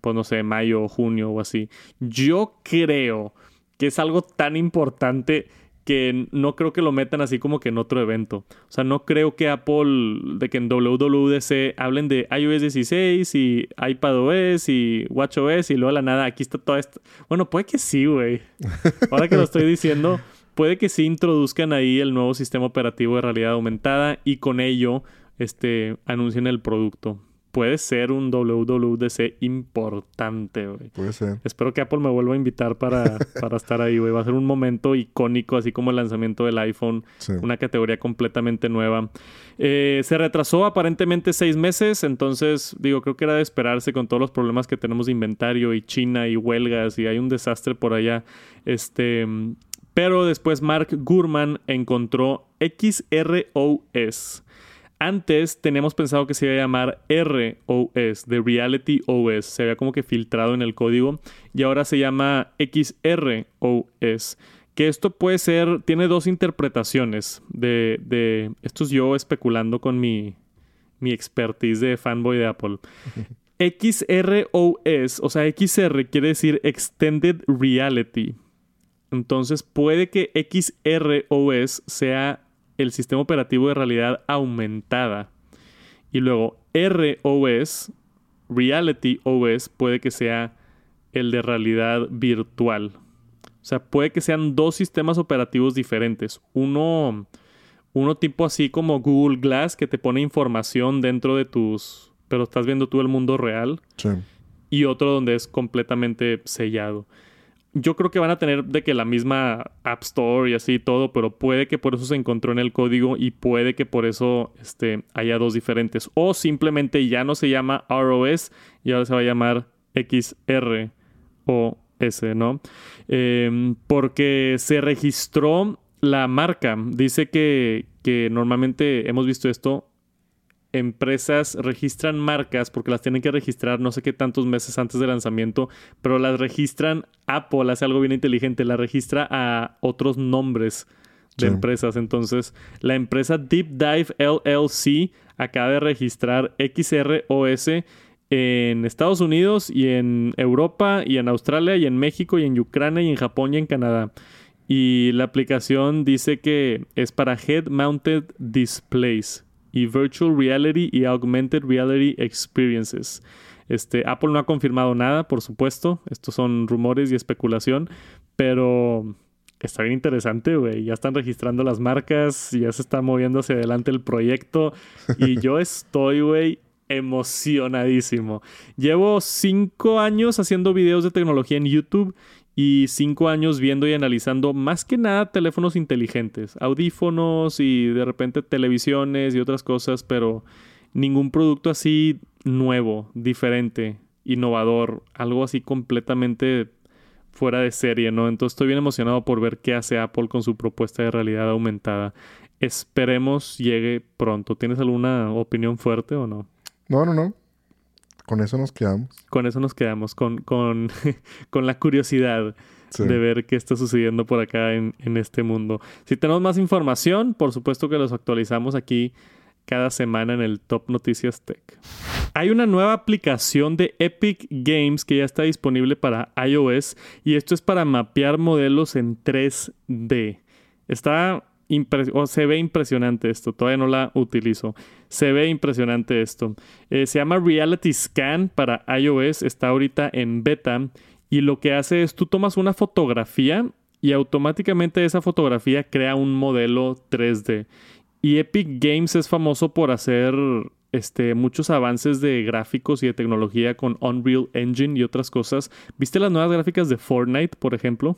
pues no sé, mayo o junio o así. Yo creo que es algo tan importante que no creo que lo metan así como que en otro evento. O sea, no creo que Apple, de que en WWDC hablen de iOS 16 y iPadOS y WatchOS y luego la nada, aquí está toda esta... Bueno, puede que sí, güey. Ahora que lo estoy diciendo, puede que sí introduzcan ahí el nuevo sistema operativo de realidad aumentada y con ello este, anuncien el producto puede ser un WWDC importante, güey. Puede ser. Espero que Apple me vuelva a invitar para, para estar ahí, güey. Va a ser un momento icónico, así como el lanzamiento del iPhone. Una categoría completamente nueva. Eh, se retrasó aparentemente seis meses, entonces, digo, creo que era de esperarse con todos los problemas que tenemos de inventario y China y huelgas y hay un desastre por allá. Este. Pero después Mark Gurman encontró XROS antes teníamos pensado que se iba a llamar ROS, de Reality OS. Se había como que filtrado en el código. Y ahora se llama XROS. Que esto puede ser, tiene dos interpretaciones de, de esto es yo especulando con mi, mi expertise de fanboy de Apple. XROS, o sea, XR quiere decir Extended Reality. Entonces puede que XROS sea el sistema operativo de realidad aumentada. Y luego ROS, Reality OS, puede que sea el de realidad virtual. O sea, puede que sean dos sistemas operativos diferentes. Uno, uno tipo así como Google Glass, que te pone información dentro de tus... pero estás viendo tú el mundo real. Sí. Y otro donde es completamente sellado yo creo que van a tener de que la misma App Store y así todo, pero puede que por eso se encontró en el código y puede que por eso este, haya dos diferentes. O simplemente ya no se llama ROS y ahora se va a llamar XROS, ¿no? Em, porque se registró la marca. Dice que normalmente hemos visto esto empresas registran marcas porque las tienen que registrar no sé qué tantos meses antes del lanzamiento, pero las registran Apple, hace algo bien inteligente, la registra a otros nombres de empresas. Entonces, la empresa Deep Dive LLC acaba de registrar XROS en Estados Unidos y en Europa y en Australia y en México y en Ucrania y en Japón y en Canadá. Y la aplicación dice que es para head mounted displays y Virtual Reality y Augmented Reality Experiences. Este, Apple no ha confirmado nada, por supuesto. Estos son rumores y especulación, pero está bien interesante, güey. Ya están registrando las marcas, ya se está moviendo hacia adelante el proyecto y yo estoy, güey, emocionadísimo. Llevo cinco años haciendo videos de tecnología en YouTube y cinco años viendo y analizando más que nada teléfonos inteligentes, audífonos y de repente televisiones y otras cosas, pero ningún producto así nuevo, diferente, innovador, algo así completamente fuera de serie, ¿no? Entonces estoy bien emocionado por ver qué hace Apple con su propuesta de realidad aumentada. Esperemos llegue pronto. ¿Tienes alguna opinión fuerte o no? No, no, no. Con eso nos quedamos. Con eso nos quedamos, con, con, con la curiosidad de ver qué está sucediendo por acá en, en este mundo. Si tenemos más información, por supuesto que los actualizamos aquí cada semana en el Top Noticias Tech. Hay una nueva aplicación de Epic Games que ya está disponible para iOS y esto es para mapear modelos en 3D. Está se ve impresionante esto, todavía no la utilizo. Se ve impresionante esto. Eh, se llama Reality Scan para iOS, está ahorita en beta y lo que hace es tú tomas una fotografía y automáticamente esa fotografía crea un modelo 3D. Y Epic Games es famoso por hacer este, muchos avances de gráficos y de tecnología con Unreal Engine y otras cosas. ¿Viste las nuevas gráficas de Fortnite, por ejemplo?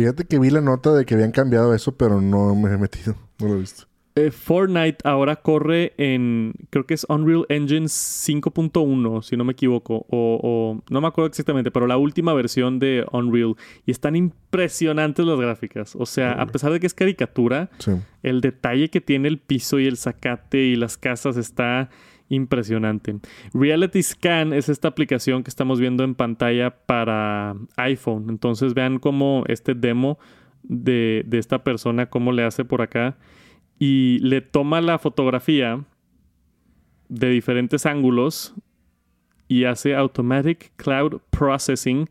Fíjate que vi la nota de que habían cambiado eso, pero no me he metido. No lo he visto. Eh, Fortnite ahora corre en, creo que es Unreal Engine 5.1, si no me equivoco, o, no me acuerdo exactamente, pero la última versión de Unreal. Y están impresionantes las gráficas. O sea, a pesar de que es caricatura, el detalle que tiene el piso y el zacate y las casas está impresionante. Reality Scan es esta aplicación que estamos viendo en pantalla para iPhone. Entonces vean cómo este demo de, esta persona, cómo le hace por acá y le toma la fotografía de diferentes ángulos y hace Automatic Cloud Processing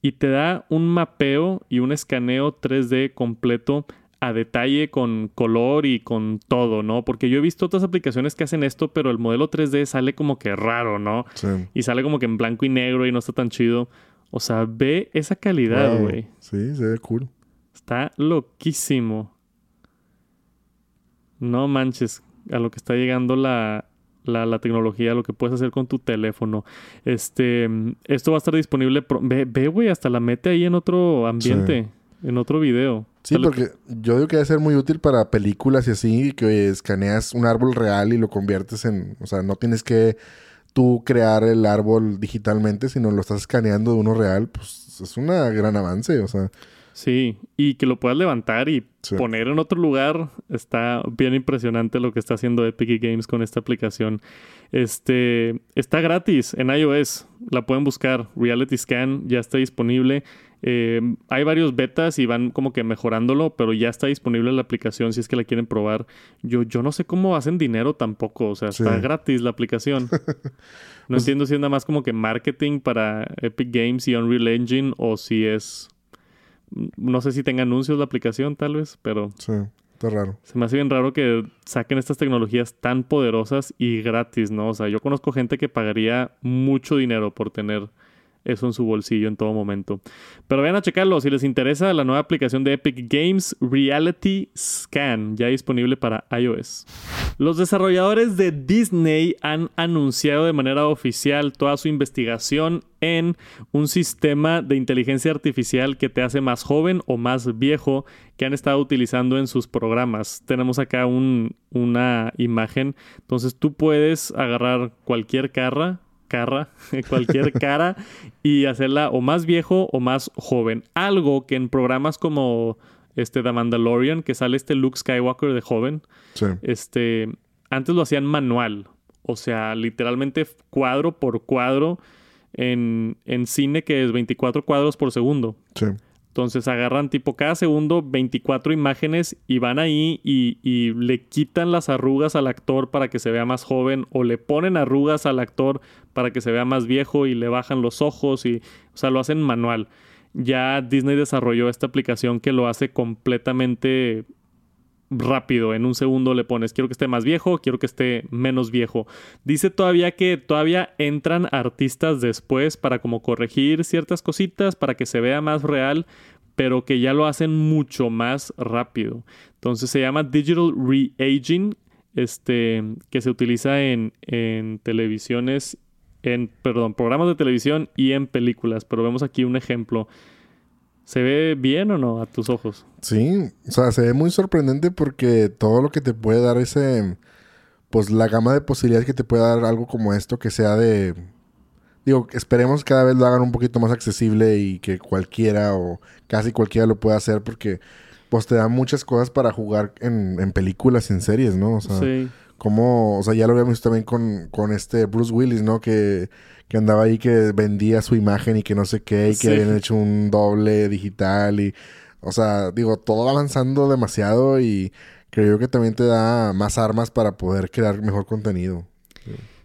y te da un mapeo y un escaneo 3D completo a detalle con color y con todo, ¿no? Porque yo he visto otras aplicaciones que hacen esto, pero el modelo 3D sale como que raro, ¿no? Sí. Y sale como que en blanco y negro y no está tan chido. O sea, ve esa calidad, güey. Sí, se ve cool. Está loquísimo. No manches a lo que está llegando la, la, tecnología, lo que puedes hacer con tu teléfono. Este, esto va a estar disponible. ve, güey, hasta la mete ahí en otro ambiente, en otro video. Sí, porque yo digo que debe ser muy útil para películas y así, que escaneas un árbol real y lo conviertes en. O sea, no tienes que tú crear el árbol digitalmente, sino lo estás escaneando de uno real. Pues es un gran avance, o sea. Sí, y que lo puedas levantar y poner en otro lugar. Está bien impresionante lo que está haciendo Epic Games con esta aplicación. Este está gratis en iOS. La pueden buscar. Reality Scan ya está disponible. Eh, hay varios betas y van como que mejorándolo, pero ya está disponible la aplicación si es que la quieren probar. Yo, yo no sé cómo hacen dinero tampoco. O sea, está gratis la aplicación. No pues entiendo si es nada más como que marketing para Epic Games y Unreal Engine o si es no sé si tenga anuncios la aplicación, tal vez, pero. Sí, está raro. Se me hace bien raro que saquen estas tecnologías tan poderosas y gratis, ¿no? O sea, yo conozco gente que pagaría mucho dinero por tener eso en su bolsillo en todo momento. Pero vayan a checarlo si les interesa la nueva aplicación de Epic Games Reality Scan, ya disponible para iOS. Los desarrolladores de Disney han anunciado de manera oficial toda su investigación en un sistema de inteligencia artificial que te hace más joven o más viejo que han estado utilizando en sus programas. Tenemos acá una imagen. Entonces tú puedes agarrar cualquier carra cara, cualquier cara, y hacerla o más viejo o más joven. Algo que en programas como este The Mandalorian, que sale este Luke Skywalker de joven, este, antes lo hacían manual. O sea, literalmente cuadro por cuadro en, en cine que es 24 cuadros por segundo. Sí. Entonces agarran tipo cada segundo 24 imágenes y van ahí y, le quitan las arrugas al actor para que se vea más joven o le ponen arrugas al actor para que se vea más viejo y le bajan los ojos y, o sea, lo hacen manual. Ya Disney desarrolló esta aplicación que lo hace completamente rápido. En un segundo le pones, quiero que esté más viejo, quiero que esté menos viejo. Dice todavía que todavía entran artistas después para como corregir ciertas cositas, para que se vea más real, pero que ya lo hacen mucho más rápido. Entonces se llama Digital Reaging, este, que se utiliza en, en televisiones, en, perdón, programas de televisión y en películas. Pero vemos aquí un ejemplo. ¿Se ve bien o no a tus ojos? Sí, o sea, se ve muy sorprendente porque todo lo que te puede dar ese, pues la gama de posibilidades que te puede dar algo como esto, que sea de, digo, esperemos cada vez lo hagan un poquito más accesible y que cualquiera o casi cualquiera lo pueda hacer porque pues te da muchas cosas para jugar en, en películas y en series, ¿no? O sea, Sí. Como, o sea, ya lo habíamos visto también con, con este Bruce Willis, ¿no? Que, que andaba ahí que vendía su imagen y que no sé qué, y que habían hecho un doble digital y, o sea, digo, todo avanzando demasiado y creo que también te da más armas para poder crear mejor contenido.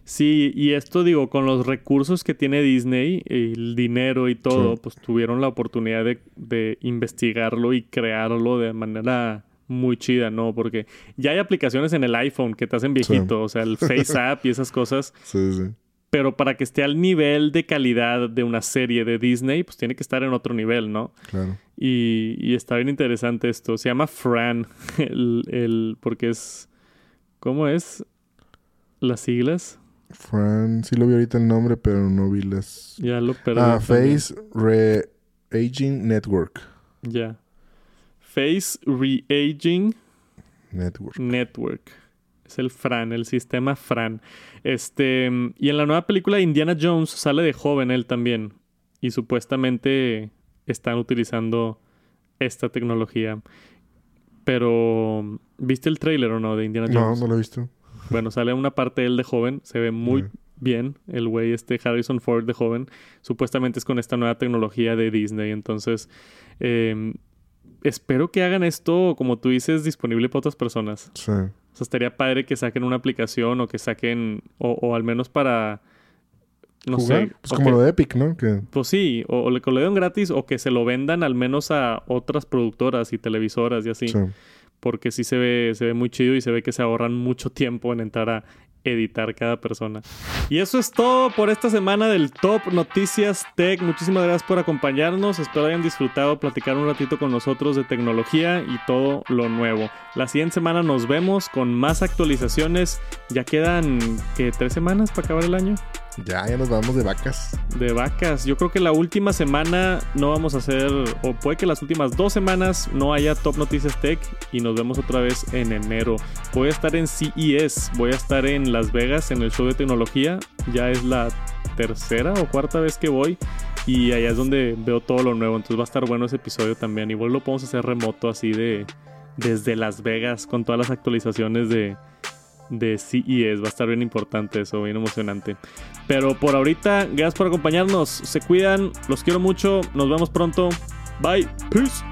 Sí, y esto digo, con los recursos que tiene Disney, el dinero y todo, Sí. pues tuvieron la oportunidad de, de investigarlo y crearlo de manera muy chida, ¿no? Porque ya hay aplicaciones en el iPhone que te hacen viejito, o sea, el Face App y esas cosas, Sí, sí. pero para que esté al nivel de calidad de una serie de Disney, pues tiene que estar en otro nivel, ¿no? Claro. Y, y está bien interesante esto. Se llama Fran, el, el, porque es... ¿Cómo es? Las siglas. Fran, sí lo vi ahorita el nombre, pero no vi las... Ya lo perdí. Ah, también. Face Re-Aging Network. Ya. Face Reaging Network. Network. Es el FRAN, el sistema FRAN. Este, y en la nueva película de Indiana Jones sale de joven él también. Y supuestamente están utilizando esta tecnología. Pero, ¿viste el tráiler o no de Indiana No, Jones? no lo he visto. Bueno, sale una parte de él de joven, se ve muy bien el güey este Harrison Ford de joven. Supuestamente es con esta nueva tecnología de Disney, entonces eh, espero que hagan esto, como tú dices, disponible para otras personas. Sí. O sea, estaría padre que saquen una aplicación o que saquen, o, o al menos para, no Jugar, sé. Pues como que- lo de Epic, ¿no? Que... Pues sí, o, o le que lo den gratis o que se lo vendan al menos a otras productoras y televisoras y así sí. porque sí se ve, se ve muy chido y se ve que se ahorran mucho tiempo en entrar a editar cada persona. Y eso es todo por esta semana del Top Noticias Tech. Muchísimas gracias por acompañarnos. Espero hayan disfrutado platicar un ratito con nosotros de tecnología y todo lo nuevo. La siguiente semana nos vemos con más actualizaciones. Ya quedan, ¿qué? ¿Tres semanas para acabar el año? Ya, ya nos vamos de vacas. de vacas. Yo creo que la última semana no vamos a hacer, o puede que las últimas dos semanas no haya Top Noticias Tech y nos vemos otra vez en enero. Voy a estar en CES, voy a estar en Las Vegas en el show de tecnología. Ya es la tercera o cuarta vez que voy y allá es donde veo todo lo nuevo. Entonces va a estar bueno ese episodio también. Igual lo podemos hacer remoto así de desde Las Vegas con todas las actualizaciones de de CES. Va a estar bien importante eso, bien emocionante. Pero por ahorita, gracias por acompañarnos. Se cuidan, los quiero mucho. Nos vemos pronto. Bye. Peace.